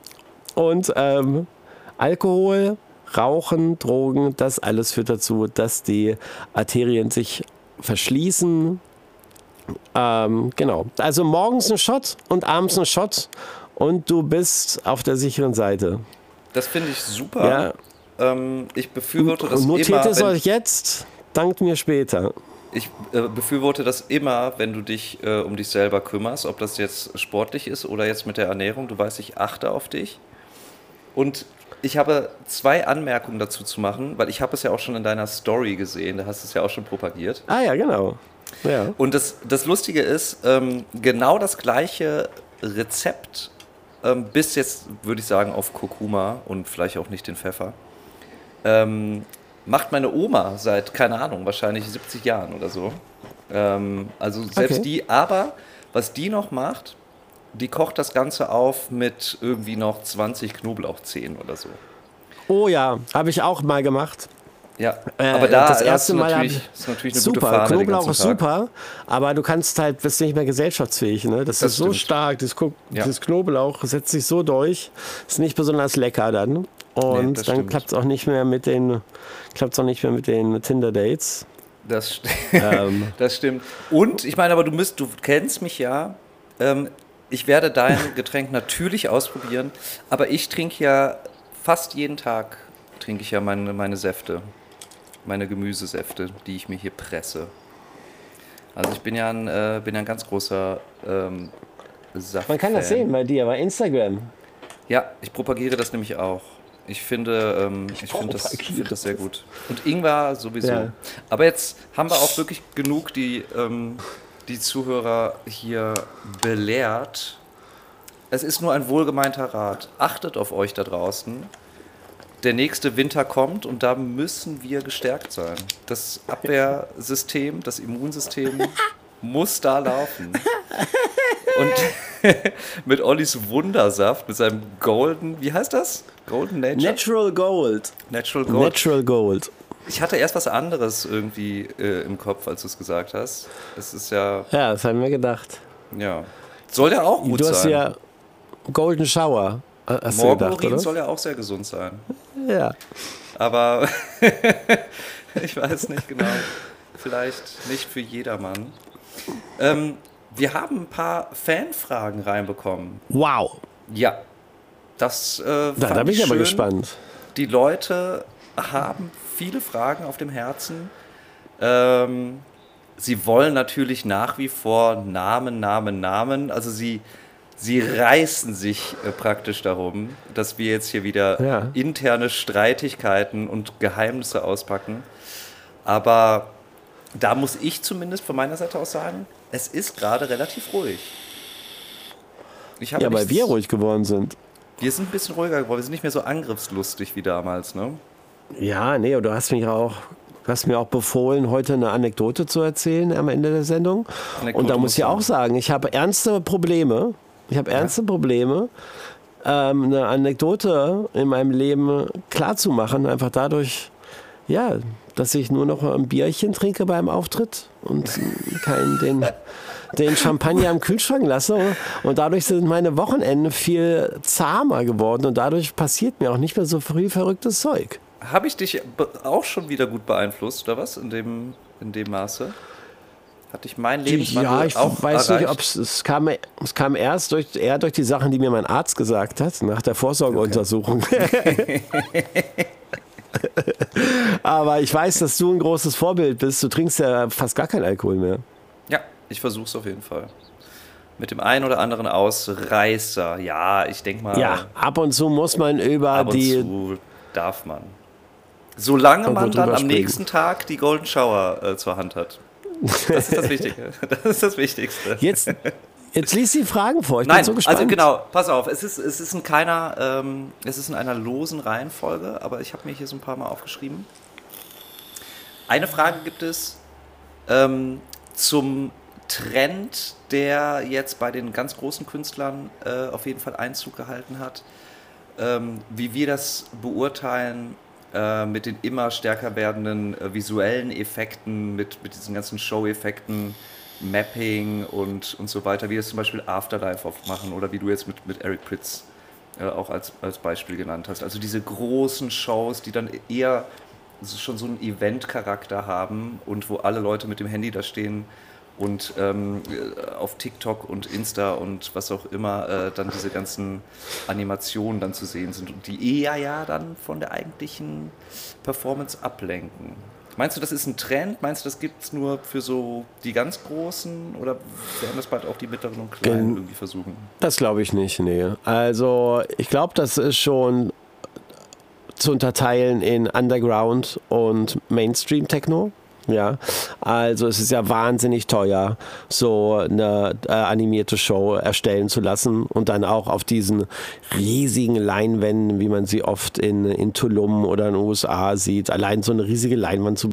Und ähm, Alkohol, Rauchen, Drogen, das alles führt dazu, dass die Arterien sich verschließen. Ähm, genau. Also morgens ein Shot und abends ein Shot und du bist auf der sicheren Seite. das finde ich super. Ja. Ähm, ich befürworte das Notiert immer. es wenn- euch jetzt, dankt mir später. Ich äh, befürworte das immer, wenn du dich äh, um dich selber kümmerst, ob das jetzt sportlich ist oder jetzt mit der Ernährung. Du weißt, ich achte auf dich. Und ich habe zwei Anmerkungen dazu zu machen, weil ich habe es ja auch schon in deiner Story gesehen, da hast du es ja auch schon propagiert. Ah ja, genau. Ja. Und das, das Lustige ist, ähm, genau das gleiche Rezept, ähm, bis jetzt würde ich sagen auf Kurkuma und vielleicht auch nicht den Pfeffer, ähm, macht meine Oma seit, keine Ahnung, wahrscheinlich 70 Jahren oder so. Ähm, also selbst Okay. die, aber was die noch macht, die kocht das Ganze auf mit irgendwie noch 20 Knoblauchzehen oder so. Oh ja, habe ich auch mal gemacht. Ja, Äh, aber da das erste Mal natürlich, ist natürlich eine gute Super, Fahne den Knoblauch ist super, aber du kannst halt, bist nicht mehr gesellschaftsfähig. Ne? Das, Das ist so stimmt. stark, das, Ja. das Knoblauch setzt sich so durch, ist nicht besonders lecker dann. Und das dann stimmt. klappt es auch nicht mehr mit den, klappt's auch nicht mehr mit den Tinder-Dates. Das, st Ähm. das stimmt. Und ich meine, aber du müsst, du kennst mich ja. Ähm, ich werde dein Getränk natürlich ausprobieren, aber ich trinke ja fast jeden Tag trinke ich ja meine, meine Säfte, meine Gemüsesäfte, die ich mir hier presse. Also ich bin ja ein, äh, bin ja ein ganz großer ähm, Saft. Man kann das sehen bei dir, bei Instagram. Ja, ich propagiere das nämlich auch. Ich finde, ähm, ich finde das, finde das sehr gut. Und Ingwer sowieso. Ja. Aber jetzt haben wir auch wirklich genug die, ähm, die Zuhörer hier belehrt. Es ist nur ein wohlgemeinter Rat. Achtet auf euch da draußen. Der nächste Winter kommt und da müssen wir gestärkt sein. Das Abwehrsystem, das Immunsystem muss da laufen. Und mit Ollis Wundersaft, mit seinem Golden, wie heißt das? Golden Nature? Natural Gold. Natural Gold. Natural Gold. Ich hatte erst was anderes irgendwie äh, im Kopf, als du es gesagt hast. Es ist ja, Ja, das haben wir gedacht. ja. Soll ja auch gut du hast sein. ja Golden Shower. äh, Hast gedacht, Morgenurin oder? soll ja auch sehr gesund sein. Ja. Aber ich weiß nicht genau. Vielleicht nicht für jedermann. Ähm, wir haben ein paar Fanfragen reinbekommen. Wow. Ja. Das äh, Da, da bin ich aber schön. gespannt. Die Leute haben viele Fragen auf dem Herzen. Ähm, sie wollen natürlich nach wie vor Namen, Namen, Namen. Also sie, sie reißen sich äh, praktisch darum, dass wir jetzt hier wieder Ja. interne Streitigkeiten und Geheimnisse auspacken. Aber da muss ich zumindest von meiner Seite aus sagen, es ist gerade relativ ruhig. Ich Ja, weil wir ruhig geworden sind. Wir sind ein bisschen ruhiger geworden. Wir sind nicht mehr so angriffslustig wie damals, ne? Ja, nee, und du hast mich auch, du hast mir auch befohlen, heute eine Anekdote zu erzählen am Ende der Sendung. Anekdote und da muss ich auch sagen, ich habe ernste Probleme. Ich habe ernste Probleme, ähm, eine Anekdote in meinem Leben klarzumachen, einfach dadurch, ja, dass ich nur noch ein Bierchen trinke beim Auftritt und keinen den, den Champagner im Kühlschrank lasse. Und dadurch sind meine Wochenenden viel zahmer geworden und dadurch passiert mir auch nicht mehr so viel verrücktes Zeug. Habe ich dich auch schon wieder gut beeinflusst, oder was? In dem, in dem Maße? Hat dich mein Lebenswandel Ja, ich auch weiß erreicht? nicht, ob es, kam, es kam erst durch, eher durch die Sachen, die mir mein Arzt gesagt hat, nach der Vorsorgeuntersuchung. Aber ich weiß, dass du ein großes Vorbild bist. Du trinkst ja fast gar keinen Alkohol mehr. Ich versuche es auf jeden Fall. Mit dem einen oder anderen Ausreißer. Ja, ich denke mal, Ja, ab und zu muss man über ab und die. zu darf man. Solange man dann am springen. nächsten Tag die Golden Shower äh, zur Hand hat. Das ist das Wichtige. Das ist das Wichtigste. Jetzt, jetzt lies die Fragen vor. Ich Nein, bin so gespannt. also genau, pass auf, es ist, es ist in keiner, ähm, es ist in einer losen Reihenfolge, aber ich habe mir hier so ein paar Mal aufgeschrieben. Eine Frage gibt es ähm, zum Trend, der jetzt bei den ganz großen Künstlern äh, auf jeden Fall Einzug gehalten hat, ähm, wie wir das beurteilen äh, mit den immer stärker werdenden äh, visuellen Effekten, mit, mit diesen ganzen Show-Effekten, Mapping und, und so weiter, wie das zum Beispiel Afterlife oft machen oder wie du jetzt mit, mit Eric Pritz äh, auch als, als Beispiel genannt hast. Also diese großen Shows, die dann eher schon so einen Event-Charakter haben und wo alle Leute mit dem Handy da stehen und ähm, äh, auf TikTok und Insta und was auch immer äh, dann diese ganzen Animationen dann zu sehen sind und die eher ja dann von der eigentlichen Performance ablenken. Meinst du, das ist ein Trend? Meinst du, das gibt es nur für so die ganz Großen oder werden das bald auch die mittleren und kleinen Gen- irgendwie versuchen? Das glaube ich nicht, nee. Also ich glaube, das ist schon zu unterteilen in Underground und Mainstream Techno. Ja, also es ist ja wahnsinnig teuer, so eine äh, animierte Show erstellen zu lassen und dann auch auf diesen riesigen Leinwänden, wie man sie oft in, in Tulum oder in den USA sieht, allein so eine riesige Leinwand zu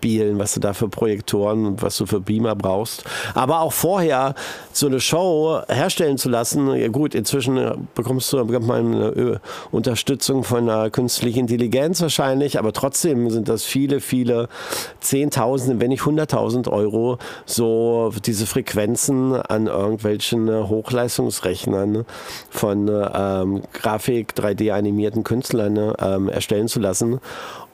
bespielen, was du da für Projektoren und was du für Beamer brauchst. Aber auch vorher so eine Show herstellen zu lassen, ja gut, inzwischen äh, bekommst du bekommt man eine Ö- Unterstützung von einer künstlichen Intelligenz wahrscheinlich, aber trotzdem sind das viele, viele Zehntausende, wenn nicht Hunderttausend Euro, so diese Frequenzen an irgendwelchen äh, Hochleistungsrechnern von äh, ähm, Grafik, 3D-animierten Künstlern äh, ähm, erstellen zu lassen.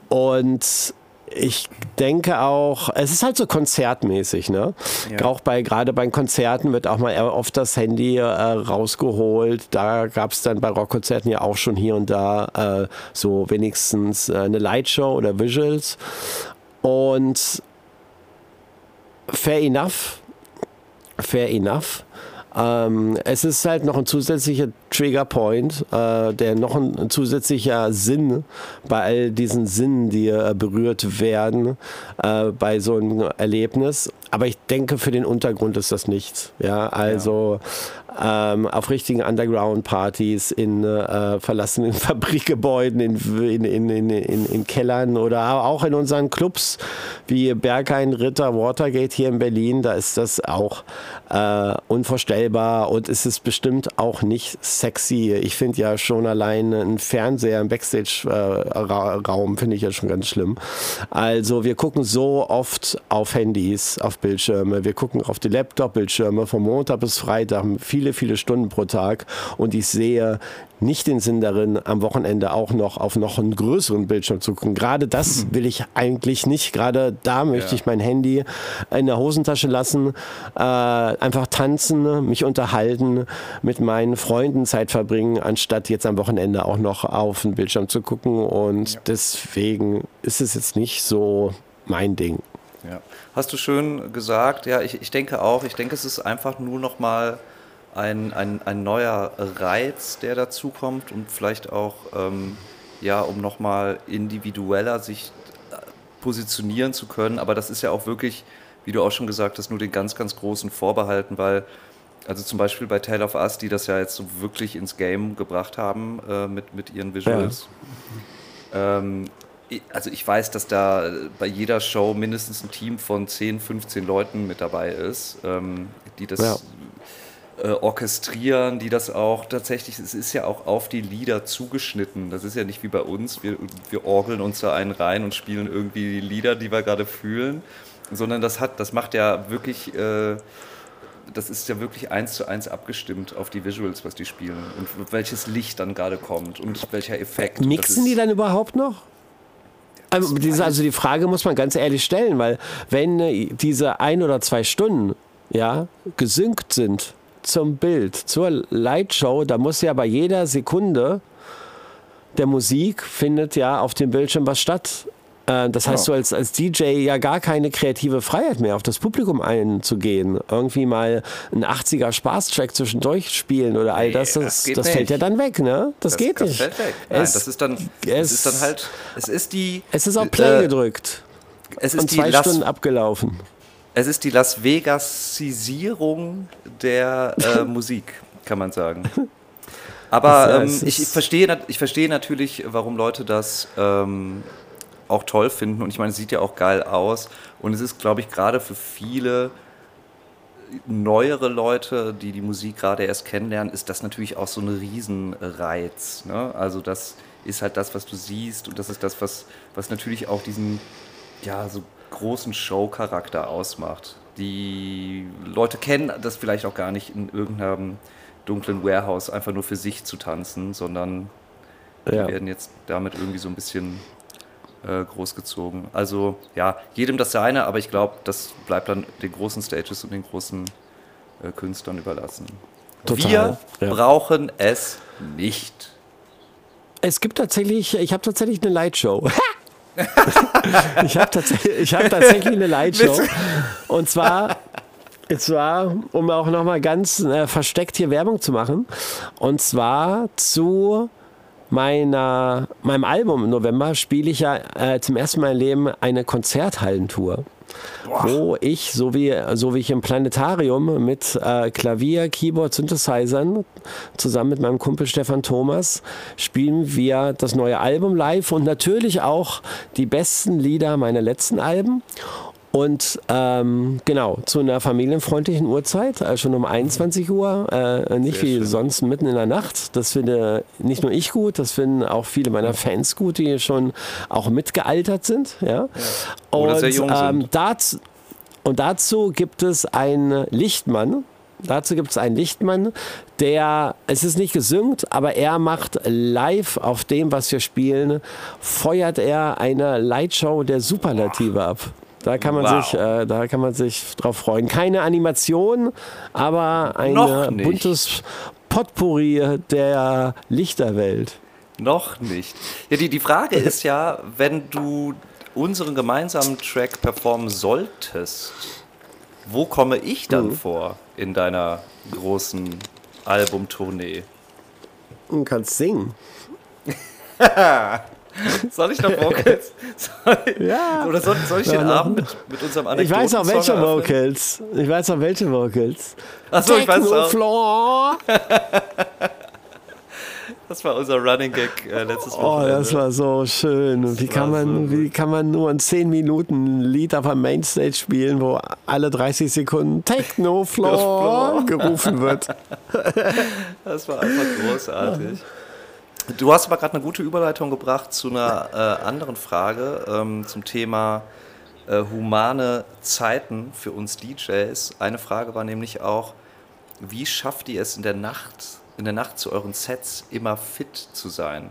Und ich denke auch, es ist halt so konzertmäßig, ne? Ja. Auch bei gerade bei Konzerten wird auch mal oft das Handy äh, rausgeholt. Da gab es dann bei Rockkonzerten ja auch schon hier und da äh, so wenigstens äh, eine Lightshow oder Visuals. Und fair enough. Fair enough. Ähm, es ist halt noch ein zusätzlicher Triggerpoint, äh, der noch ein, zusätzlicher Sinn bei all diesen Sinnen, die äh, berührt werden, äh, bei so einem Erlebnis. Aber ich denke, für den Untergrund ist das nichts. Ja, also ähm, auf richtigen Underground-Partys in äh, verlassenen Fabrikgebäuden, in, in, in, in, Kellern oder auch in unseren Clubs wie Berghain, Ritter, Watergate hier in Berlin, da ist das auch äh, unvorstellbar und es ist bestimmt auch nicht sexy. Ich finde ja schon allein ein Fernseher im Backstage-Raum finde ich ja schon ganz schlimm. Also wir gucken so oft auf Handys, auf Bildschirme, wir gucken auf die Laptop-Bildschirme von Montag bis Freitag, viele viele, viele Stunden pro Tag und ich sehe nicht den Sinn darin, am Wochenende auch noch auf noch einen größeren Bildschirm zu gucken. Gerade das will ich eigentlich nicht. Gerade da möchte ja. ich mein Handy in der Hosentasche lassen, äh, einfach tanzen, mich unterhalten, mit meinen Freunden Zeit verbringen, anstatt jetzt am Wochenende auch noch auf den Bildschirm zu gucken. Und ja. deswegen ist es jetzt nicht so mein Ding. Ja. Hast du schön gesagt, ja, ich, ich denke auch, ich denke, es ist einfach nur noch mal ein, ein, ein neuer Reiz, der dazukommt und vielleicht auch, ähm, ja, um noch mal individueller sich äh, positionieren zu können, aber das ist ja auch wirklich, wie du auch schon gesagt hast, nur den ganz, ganz großen Vorbehalten, weil also zum Beispiel bei Tale of Us, die das ja jetzt so wirklich ins Game gebracht haben äh, mit, mit ihren Visuals. Ja. Ähm, also ich weiß, dass da bei jeder Show mindestens ein Team von 10, 15 Leuten mit dabei ist, ähm, die das ja. Äh, orchestrieren, die das auch tatsächlich, es ist ja auch auf die Lieder zugeschnitten. Das ist ja nicht wie bei uns, wir, wir orgeln uns da einen rein und spielen irgendwie die Lieder, die wir gerade fühlen, sondern das hat, das macht ja wirklich... Äh, das ist ja wirklich eins zu eins abgestimmt auf die Visuals, was die spielen und welches Licht dann gerade kommt und welcher Effekt. Mixen die dann überhaupt noch? Also, also die Frage muss man ganz ehrlich stellen, weil wenn äh, diese ein oder zwei Stunden ja, gesynkt sind zum Bild, zur Lightshow, da muss ja bei jeder Sekunde der Musik findet ja auf dem Bildschirm was statt. Äh, das heißt, du als, als DJ ja gar keine kreative Freiheit mehr, auf das Publikum einzugehen. Irgendwie mal einen 80er Spaßtrack zwischendurch spielen oder all das, das, das, das fällt ja dann weg, ne? Das, das geht nicht. Fällt weg. Nein, es, das ist dann, es, ist dann halt, es ist die. Es ist auf Play äh, gedrückt. Es ist und zwei Stunden abgelaufen. Es ist die Las Vegasisierung der äh, Musik, kann man sagen. Aber ähm, ich, verstehe, ich verstehe natürlich, warum Leute das ähm, auch toll finden. Und ich meine, es sieht ja auch geil aus. Und es ist, glaube ich, gerade für viele neuere Leute, die die Musik gerade erst kennenlernen, ist das natürlich auch so ein Riesenreiz. Ne? Also das ist halt das, was du siehst und das ist das, was, was natürlich auch diesen ja, so großen Show-Charakter ausmacht. Die Leute kennen das vielleicht auch gar nicht in irgendeinem dunklen Warehouse einfach nur für sich zu tanzen, sondern ja. die werden jetzt damit irgendwie so ein bisschen äh, großgezogen. Also ja, jedem das seine, aber ich glaube, das bleibt dann den großen Stages und den großen äh, Künstlern überlassen. Total, Wir ja. brauchen es nicht. Es gibt tatsächlich, ich habe tatsächlich eine Lightshow. ich habe tatsächlich, hab tatsächlich eine Lightshow. Und zwar und zwar, um auch nochmal ganz äh, versteckt hier Werbung zu machen. Und zwar zu meiner, meinem Album im November spiele ich ja äh, zum ersten Mal im Leben eine Konzerthallentour. Boah. Wo ich, so wie, so wie ich im Planetarium mit äh, Klavier, Keyboard, Synthesizern zusammen mit meinem Kumpel Stefan Thomas spielen wir das neue Album live und natürlich auch die besten Lieder meiner letzten Alben. Und ähm, genau, zu einer familienfreundlichen Uhrzeit, also schon um 21 Uhr, äh, nicht Sehr wie schön. sonst mitten in der Nacht. Das finde nicht nur ich gut, das finden auch viele meiner Fans gut, die schon auch mitgealtert sind. Ja? ja. Oder und, sehr jung ähm, sind. Dazu, und dazu gibt es einen Lichtmann, Dazu gibt es einen Lichtmann, der, es ist nicht gesynkt, aber er macht live auf dem, was wir spielen, feuert er eine Lightshow der Superlative ab. Da kann man wow. sich, äh, da kann man sich drauf freuen. Keine Animation, aber ein buntes Potpourri der Lichterwelt. Noch nicht. Ja, die, die Frage ist ja, wenn du unseren gemeinsamen Track performen solltest, wo komme ich dann mhm. vor in deiner großen Albumtournee? Du kannst singen. Soll ich noch Vocals? Soll ich, ja. Oder soll, soll ich den ja, Abend mit, mit unserem Anekdoten Ich weiß auch welche eröffnen? Vocals. Ich weiß auch welche Vocals. Achso, ich weiß auch. Floor. Das war unser Running Gag äh, letztes Mal. Oh, das war so schön. wie kann, man, so wie kann man nur in 10 Minuten ein Lied auf einem Mainstage spielen, wo alle 30 Sekunden Techno Floor gerufen wird? das war einfach großartig. Du hast aber gerade eine gute Überleitung gebracht zu einer äh, anderen Frage ähm, zum Thema äh, humane Zeiten für uns DJs. Eine Frage war nämlich auch, wie schafft ihr es in der Nacht, in der Nacht zu euren Sets immer fit zu sein?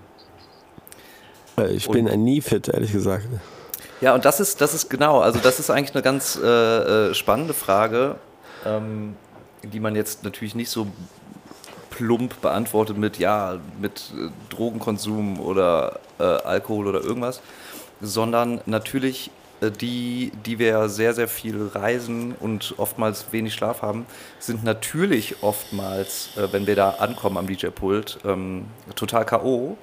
Äh, ich bin und, nie fit, ehrlich gesagt. Ja, und das ist, das ist genau, also das ist eigentlich eine ganz äh, äh, spannende Frage, ähm, die man jetzt natürlich nicht so plump beantwortet mit, ja, mit äh, Drogenkonsum oder äh, Alkohol oder irgendwas, sondern natürlich äh, die, die wir sehr, sehr viel reisen und oftmals wenig Schlaf haben, sind natürlich oftmals, äh, wenn wir da ankommen am DJ-Pult, ähm, total K.O.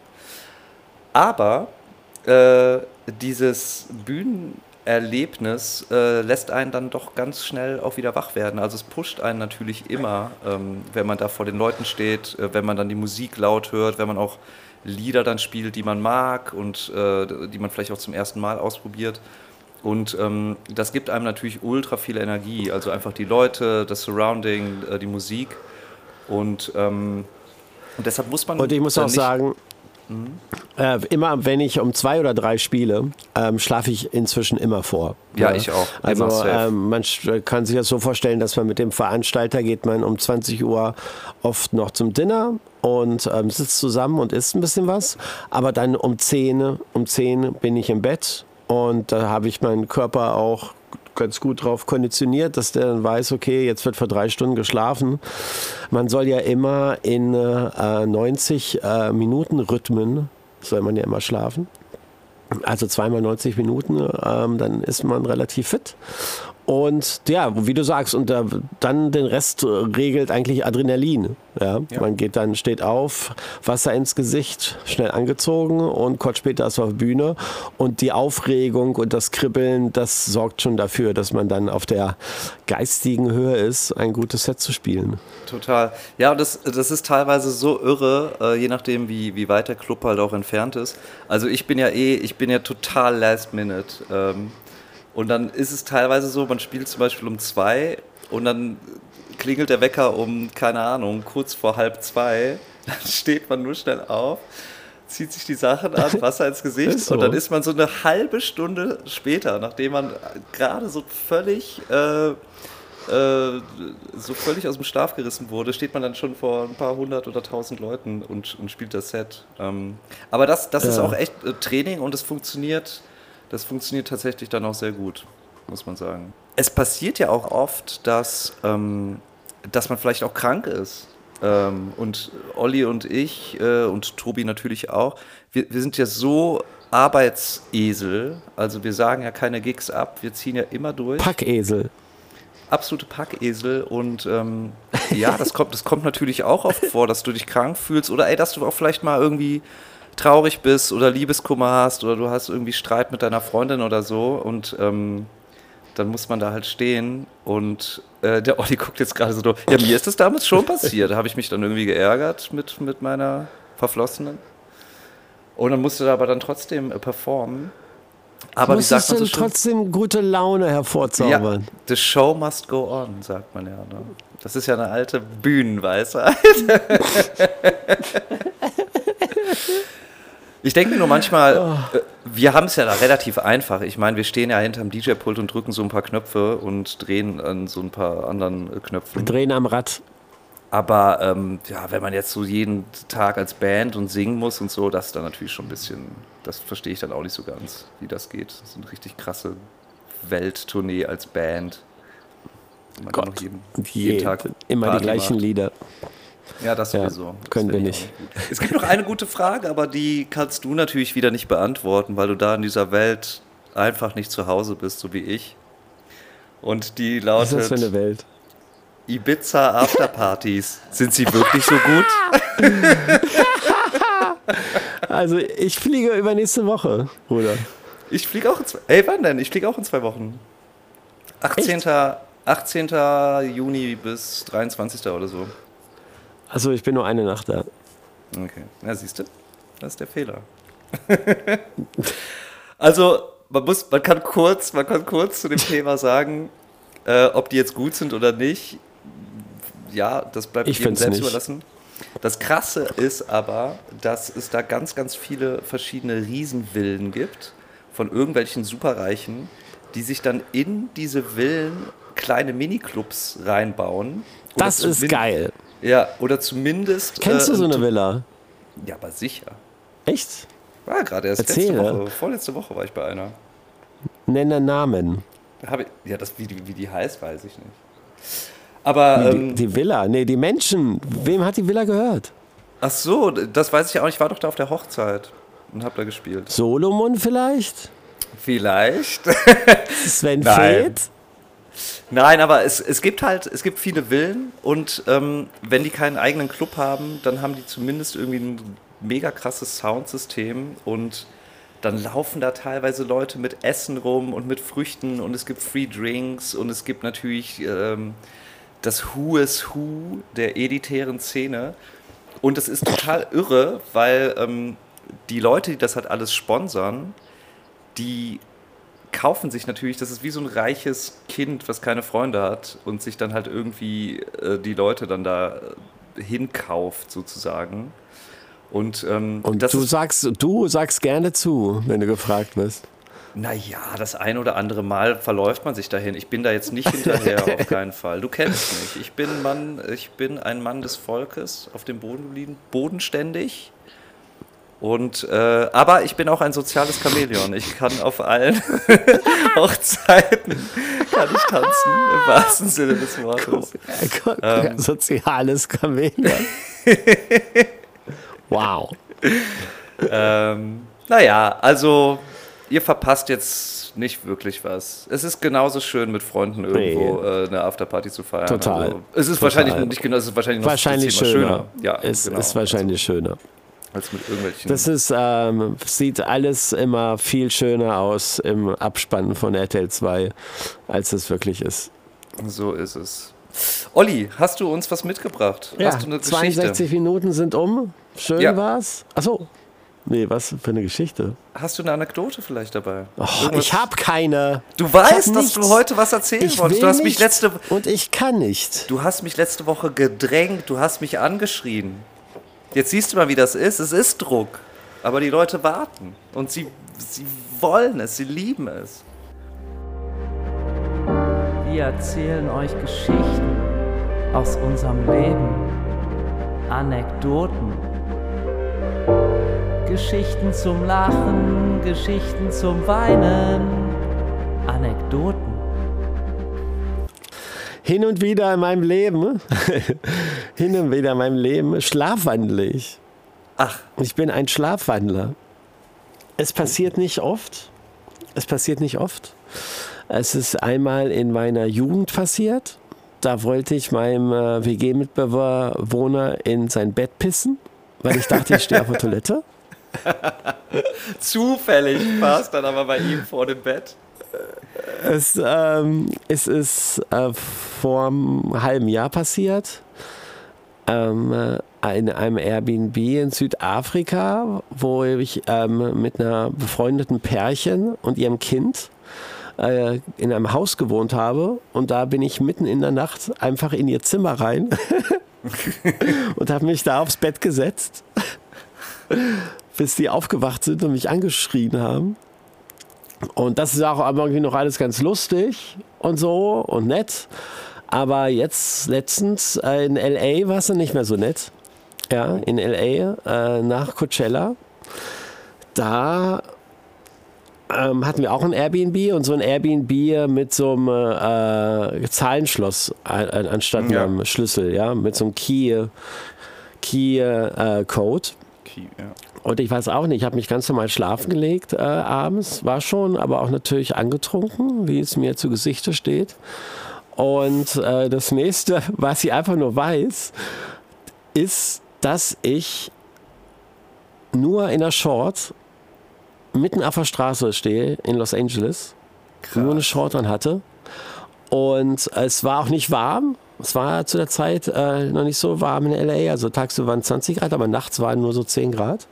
Aber äh, dieses Bühnenerlebnis äh, lässt einen dann doch ganz schnell auch wieder wach werden. Also es pusht einen natürlich immer, ähm, wenn man da vor den Leuten steht, äh, wenn man dann die Musik laut hört, wenn man auch Lieder dann spielt, die man mag und äh, die man vielleicht auch zum ersten Mal ausprobiert. Und ähm, das gibt einem natürlich ultra viel Energie. Also einfach die Leute, das Surrounding, äh, die Musik. Und, ähm, und deshalb muss man. Und ich muss auch sagen, äh, immer wenn ich um zwei oder drei spiele, ähm, schlafe ich inzwischen immer vor. Ja, ja. ich auch. Also ähm, man kann sich das so vorstellen, dass man mit dem Veranstalter geht man um 20 Uhr oft noch zum Dinner und ähm, sitzt zusammen und isst ein bisschen was. Aber dann um 10, um 10 bin ich im Bett und da habe ich meinen Körper auch ganz gut drauf konditioniert, dass der dann weiß, okay, jetzt wird für drei Stunden geschlafen. Man soll ja immer in äh, 90 äh, Minuten Rhythmen, soll man ja immer schlafen. Also zweimal 90 Minuten, ähm, dann ist man relativ fit. Und ja, wie du sagst, und äh, dann den Rest regelt eigentlich Adrenalin. Ja? ja? Man geht dann, steht auf, Wasser ins Gesicht, schnell angezogen und kurz später ist man auf der Bühne. Und die Aufregung und das Kribbeln, das sorgt schon dafür, dass man dann auf der geistigen Höhe ist, ein gutes Set zu spielen. Total. Ja, das, das ist teilweise so irre, äh, je nachdem, wie, wie weit der Club halt auch entfernt ist. Also ich bin ja eh, ich bin ja total last minute. Ähm, und dann ist es teilweise so, man spielt zum Beispiel um zwei und dann klingelt der Wecker um, keine Ahnung, kurz vor halb zwei. Dann steht man nur schnell auf, zieht sich die Sachen an, Wasser ins Gesicht so. und dann ist man so eine halbe Stunde später, nachdem man gerade so völlig, äh, äh, so völlig aus dem Schlaf gerissen wurde, steht man dann schon vor ein paar hundert oder tausend Leuten und, und spielt das Set. Ähm, aber das, das ja. ist auch echt äh, Training und es funktioniert das funktioniert tatsächlich dann auch sehr gut, muss man sagen. Es passiert ja auch oft, dass, ähm, dass man vielleicht auch krank ist. Ähm, und Olli und ich äh, und Tobi natürlich auch, wir, wir sind ja so Arbeitsesel. Also wir sagen ja keine Gigs ab, wir ziehen ja immer durch. Packesel. Absolute Packesel und ähm, ja, das kommt, das kommt natürlich auch oft vor, dass du dich krank fühlst oder ey, dass du auch vielleicht mal irgendwie traurig bist oder Liebeskummer hast oder du hast irgendwie Streit mit deiner Freundin oder so und ähm, dann muss man da halt stehen und äh, der Olli guckt jetzt gerade so durch. Ja, mir ist das damals schon passiert. Da habe ich mich dann irgendwie geärgert mit, mit meiner Verflossenen. Und dann musste er aber dann trotzdem äh, performen. Aber wie sagt man so trotzdem gute Laune hervorzaubern? Ja, the show must go on, sagt man ja. Ne? Das ist ja eine alte Bühnenweisheit. Ich denke mir nur manchmal, oh. wir haben es ja da relativ einfach. Ich meine, wir stehen ja hinterm DJ-Pult und drücken so ein paar Knöpfe und drehen an so ein paar anderen äh, Knöpfen. Wir drehen am Rad. Aber ähm, ja, wenn man jetzt so jeden Tag als Band und singen muss und so, das ist dann natürlich schon ein bisschen, das verstehe ich dann auch nicht so ganz, wie das geht. Das ist eine richtig krasse Welttournee als Band. Man Gott, jeden, jeden Tag immer die gleichen macht. Lieder. Ja, das sowieso. Ja, können wir nicht. Es gibt noch eine gute Frage, aber die kannst du natürlich wieder nicht beantworten, weil du da in dieser Welt einfach nicht zu Hause bist, so wie ich. Und die lautet. Was ist das für eine Welt? Ibiza Afterpartys. Sind sie wirklich so gut? also, ich fliege übernächste Woche, Bruder. Ich fliege auch in zwei. Ey, wann denn? Ich fliege auch in zwei Wochen. 18. 18. Juni bis 23. oder so. Also ich bin nur eine Nacht da. Okay, na siehst du, das ist der Fehler. also man muss, man kann kurz, man kann kurz zu dem Thema sagen, äh, ob die jetzt gut sind oder nicht. Ja, das bleibt ich jedem selbst nicht. überlassen. Das Krasse ist aber, dass es da ganz, ganz viele verschiedene Riesenvillen gibt von irgendwelchen Superreichen, die sich dann in diese Villen kleine Miniclubs reinbauen. Das ist geil. Ja, oder zumindest. Kennst du so eine Villa? Ja, aber sicher. Echt? War gerade erst Erzähle. letzte Woche, vorletzte Woche war ich bei einer. Nenne Namen. Hab ich, ja, das, wie, die, wie die heißt, weiß ich nicht. Aber. Die, Ähm, die Villa, nee, die Menschen. Wem hat die Villa gehört? ach so, das weiß ich ja auch nicht. Ich war doch da auf der Hochzeit und hab da gespielt. Solomon vielleicht? Vielleicht. Sven. Feth? Nein, aber es, es gibt halt, es gibt viele Villen und ähm, wenn die keinen eigenen Club haben, dann haben die zumindest irgendwie ein mega krasses Soundsystem und dann laufen da teilweise Leute mit Essen rum und mit Früchten und es gibt Free Drinks und es gibt natürlich ähm, das Who is Who der elitären Szene. Und es ist total irre, weil ähm, die Leute, die das halt alles sponsern, die kaufen sich natürlich, das ist wie so ein reiches Kind, was keine Freunde hat und sich dann halt irgendwie äh, die Leute dann da äh, hinkauft sozusagen. Und, ähm, Und du ist, sagst, du sagst gerne zu, wenn du gefragt wirst. naja, das ein oder andere Mal verläuft man sich dahin. Ich bin da jetzt nicht hinterher, auf keinen Fall. Du kennst mich. Ich bin, Mann, ich bin ein Mann des Volkes, auf dem Boden geblieben, bodenständig. Und, äh, aber ich bin auch ein soziales Chamäleon. Ich kann auf allen Hochzeiten kann ich tanzen, im wahrsten Sinne des Wortes. Ähm. Soziales Chameleon. wow. Ähm, naja, also ihr verpasst jetzt nicht wirklich was. Es ist genauso schön, mit Freunden irgendwo äh, eine Afterparty zu feiern. Total. Also, es ist Total. wahrscheinlich nicht genau, es ist wahrscheinlich noch Wahrscheinlich zehnmal schöner. Ja, es genau. ist wahrscheinlich schöner. Als, mit irgendwelchen. Das ist, ähm, sieht alles immer viel schöner aus im Abspann von RTL 2, als es wirklich ist. so ist es. Olli, hast du uns was mitgebracht? Ja, hast du eine 62 Geschichte? Minuten sind um. Schön Ja. war's. Achso. Nee, was für eine Geschichte? Hast du eine Anekdote vielleicht dabei? Oh, ich habe keine. Du weißt, dass du nichts. heute was erzählen Ich wolltest. will Du hast mich nicht letzte und ich kann nicht. Du hast mich letzte Woche gedrängt, du hast mich angeschrien. Jetzt siehst du mal, wie das ist. Es ist Druck. Aber die Leute warten. Und sie, sie wollen es, sie lieben es. Wir erzählen euch Geschichten aus unserem Leben, Anekdoten, Geschichten zum Lachen, Geschichten zum Weinen, Anekdoten. Hin und wieder in meinem Leben, hin und wieder in meinem Leben schlafwandle ich. Ach, Ich bin ein Schlafwandler. Es passiert nicht oft. Es passiert nicht oft. Es ist einmal in meiner Jugend passiert. Da wollte ich meinem äh, WG-Mitbewohner in sein Bett pissen, weil ich dachte, ich stehe auf der Toilette. zufällig war es dann aber bei ihm vor dem Bett. Es, ähm, es ist äh, vor einem halben Jahr passiert. Ähm, äh, in einem Airbnb in Südafrika, wo ich ähm, mit einer befreundeten Pärchen und ihrem Kind äh, in einem Haus gewohnt habe. Und da bin ich mitten in der Nacht einfach in ihr Zimmer rein und habe mich da aufs Bett gesetzt, bis die aufgewacht sind und mich angeschrien haben. Und das ist auch irgendwie noch alles ganz lustig und so und nett. Aber jetzt letztens äh, in LA war es dann nicht mehr so nett. Ja, in LA äh, nach Coachella. Da ähm, hatten wir auch ein Airbnb und so ein Airbnb mit so einem äh, Zahlenschloss an, an- anstatt Ja. einem Schlüssel, ja, mit so einem Key, Key äh, Code. Okay, ja. Und ich weiß auch nicht, ich habe mich ganz normal schlafen gelegt äh, abends, war schon, aber auch natürlich angetrunken, wie es mir zu Gesichte steht. Und äh, das nächste, was ich einfach nur weiß, ist, dass ich nur in der Short mitten auf der Straße stehe in Los Angeles, nur eine Short an hatte. Und es war auch nicht warm. Es war zu der Zeit äh, noch nicht so warm in LA. Also tagsüber waren 20 Grad, aber nachts waren nur so 10 Grad.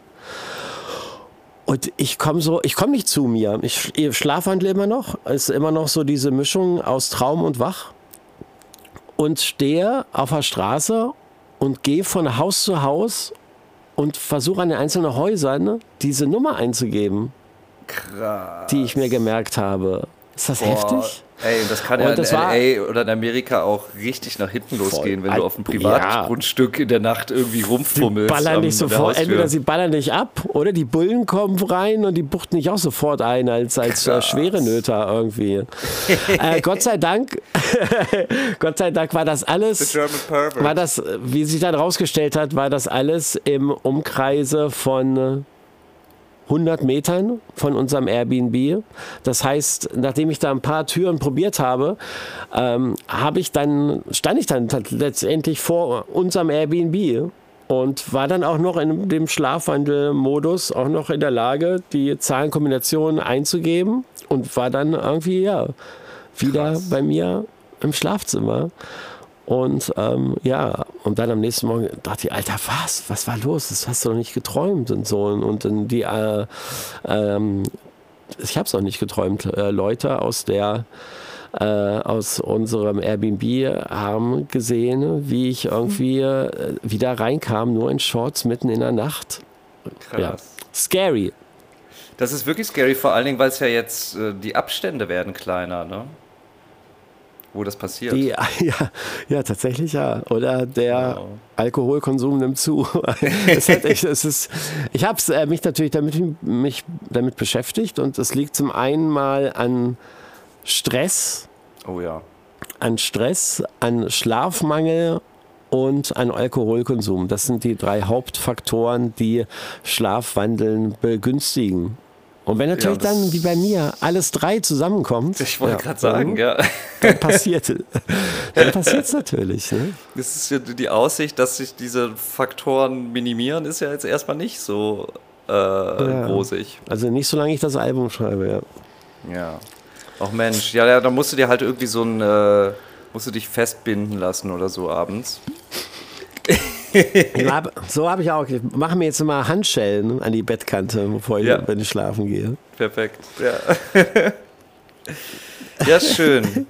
Und ich komme so, ich komme nicht zu mir. Ich, ich schlafwandle immer noch. Es ist immer noch so diese Mischung aus Traum und Wach. Und stehe auf der Straße und gehe von Haus zu Haus und versuche an den einzelnen Häusern diese Nummer einzugeben, Krass. die ich mir gemerkt habe. Ist das Boah, heftig? Ey, das kann ja Und in das war- LA oder in Amerika auch richtig nach hinten losgehen, wenn du auf einem Ja. Privatgrundstück in der Nacht irgendwie rumfummelst. ballern dich an der sofort, entweder sie ballern dich ab oder die Bullen kommen rein und die buchten dich auch sofort ein als, als äh, Krass. schwere Nöter irgendwie. äh, Gott sei Dank, Gott sei Dank war das alles, war das, wie sich dann rausgestellt hat, war das alles im Umkreise von 100 Metern von unserem Airbnb. Das heißt, nachdem ich da ein paar Türen probiert habe, ähm, habe ich dann, stand ich dann letztendlich vor unserem Airbnb und war dann auch noch in dem Schlafwandelmodus auch noch in der Lage, die Zahlenkombinationen einzugeben und war dann irgendwie ja wieder Krass. bei mir im Schlafzimmer. Und ähm, ja, und dann am nächsten Morgen dachte ich, Alter, was? Was war los? Das hast du doch nicht geträumt und so. Und, und dann die, äh, ähm, ich habe es noch nicht geträumt, äh, Leute aus der äh, aus unserem Airbnb haben gesehen, wie ich irgendwie äh, wieder reinkam, nur in Shorts mitten in der Nacht. Ja. Krass. Scary. Das ist wirklich scary, vor allen Dingen, weil es ja jetzt äh, die Abstände werden kleiner, ne? Wo das passiert. Die, ja, ja, tatsächlich ja. Oder der Wow. Alkoholkonsum nimmt zu. es hat echt, es ist, ich habe äh, mich natürlich damit, mich damit beschäftigt und es liegt zum einen mal an Stress, oh ja. an Stress, an Schlafmangel und an Alkoholkonsum. Das sind die drei Hauptfaktoren, die Schlafwandeln begünstigen. Und wenn natürlich das- dann, wie bei mir, alles drei zusammenkommt, Ich wollte ja, gerade sagen, ja. dann passiert dann passiert's natürlich. Ne? Das ist ja die Aussicht, dass sich diese Faktoren minimieren, ist ja jetzt erstmal nicht so äh, rosig. Also nicht solange ich das Album schreibe, ja. Ja. Ach Mensch, ja, ja, da musst du dir halt irgendwie so ein, äh, musst du dich festbinden lassen oder so abends. Ich hab, so habe ich auch. Ich mache mir jetzt immer Handschellen an die Bettkante, bevor ich, Ja. wenn ich schlafen gehe. Perfekt, ja. ja, schön.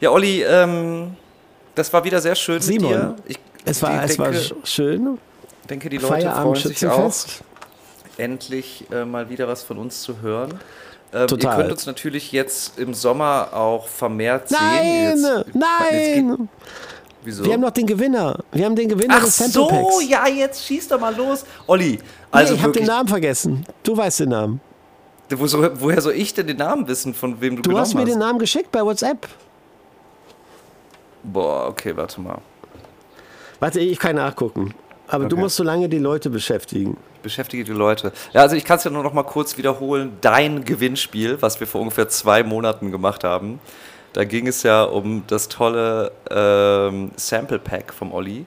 Ja, Olli, ähm, das war wieder sehr schön Simon, mit dir. Ich Es war, ich es war denke, sch- schön. denke, die Leute freuen Feierabend sich auch, endlich äh, mal wieder was von uns zu hören. Ähm, Total. Ihr könnt uns natürlich jetzt im Sommer auch vermehrt sehen. Nein, Jetzt- Jetzt geht, nein. Wieso? Wir haben noch den Gewinner. Wir haben den Gewinner Ach des Sample so, Packs. ja, jetzt schieß doch mal los. Olli, Nee, also ich habe den Namen vergessen. Du weißt den Namen. wo, so, woher soll ich denn den Namen wissen, von wem du, Du genommen hast mir hast? den Namen geschickt bei WhatsApp. Boah, okay, warte mal. Warte, ich kann nachgucken. Aber du Okay. musst so lange die Leute beschäftigen. Beschäftige die Leute. Ja, also ich kann es ja nur noch mal kurz wiederholen. Dein Gewinnspiel, was wir vor ungefähr zwei Monaten gemacht haben. Da ging es ja um das tolle ähm, Sample Pack vom Olli.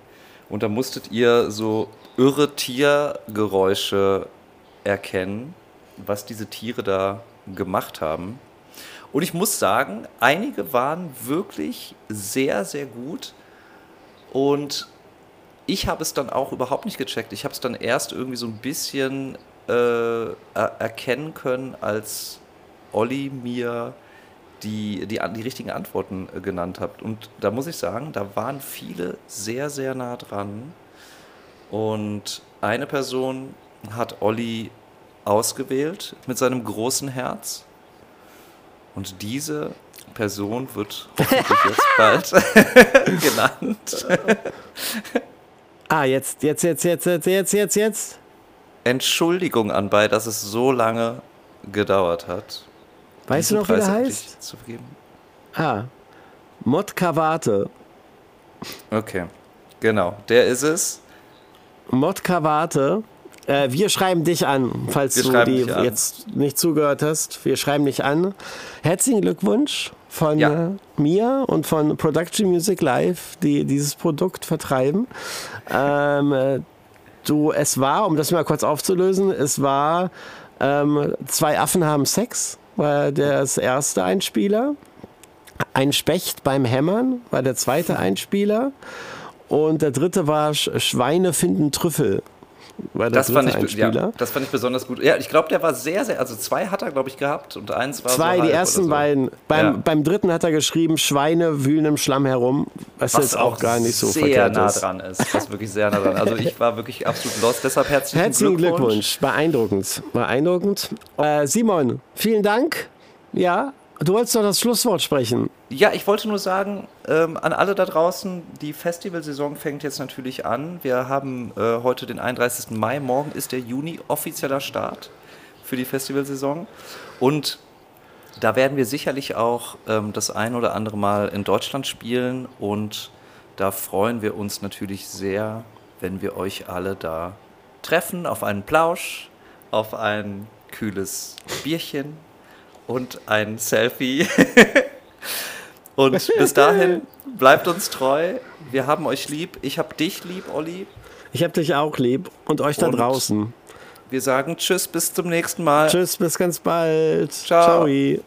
Und da musstet ihr so irre Tiergeräusche erkennen, was diese Tiere da gemacht haben. Und ich muss sagen, einige waren wirklich sehr, sehr gut. Und ich habe es dann auch überhaupt nicht gecheckt. Ich habe es dann erst irgendwie so ein bisschen äh, er erkennen können, als Olli mir die, die, die richtigen Antworten äh, genannt hat. Und da muss ich sagen, da waren viele sehr, sehr nah dran. Und eine Person hat Olli ausgewählt mit seinem großen Herz. Und diese Person wird hoffentlich jetzt bald genannt. Ah, jetzt, jetzt, jetzt, jetzt, jetzt, jetzt, jetzt, jetzt. Entschuldigung anbei, dass es so lange gedauert hat. Weißt du noch, wie der heißt? Zu vergeben. Ah, Mod Kavate. Okay, genau, der ist es. Mod Kavate. Äh, wir schreiben dich an, falls Wir du die an. jetzt nicht zugehört hast. Wir schreiben dich an. Herzlichen Glückwunsch von Ja. äh, mir und von Production Music Live, die dieses Produkt vertreiben. Ähm, äh, du, es war, um das mal kurz aufzulösen, es war ähm, zwei Affen haben Sex, war das erste Einspieler. Ein Specht beim Hämmern war der zweite Einspieler. Und der dritte war Sch Schweine finden Trüffel. War der Das fand, ich, ja, das fand ich besonders gut. Ja, ich glaube, der war sehr, sehr, also zwei hat er, glaube ich, gehabt und eins war so Zwei, halb die ersten so. beiden. Beim, Ja. beim dritten hat er geschrieben, Schweine wühlen im Schlamm herum, was, Was jetzt auch gar nicht so sehr verkehrt nah ist. dran ist. Was wirklich sehr nah dran. Also ich war wirklich absolut lost. Deshalb herzlichen, Herzlichen Glückwunsch. Glückwunsch. Beeindruckend. Beeindruckend. Äh, Simon, vielen Dank. Ja, Du wolltest doch das Schlusswort sprechen. Ja, ich wollte nur sagen, ähm, an alle da draußen, die Festivalsaison fängt jetzt natürlich an. Wir haben äh, heute den 31. Mai, morgen ist der Juni offizieller Start für die Festivalsaison. Und da werden wir sicherlich auch ähm, das ein oder andere Mal in Deutschland spielen und da freuen wir uns natürlich sehr, wenn wir euch alle da treffen auf einen Plausch, auf ein kühles Bierchen und ein Selfie. und bis dahin bleibt uns treu. Wir haben euch lieb. Ich hab dich lieb, Olli. Ich hab dich auch lieb und euch da Und draußen. Wir sagen Tschüss, bis zum nächsten Mal. Tschüss, bis ganz bald. Ciao. Ciao.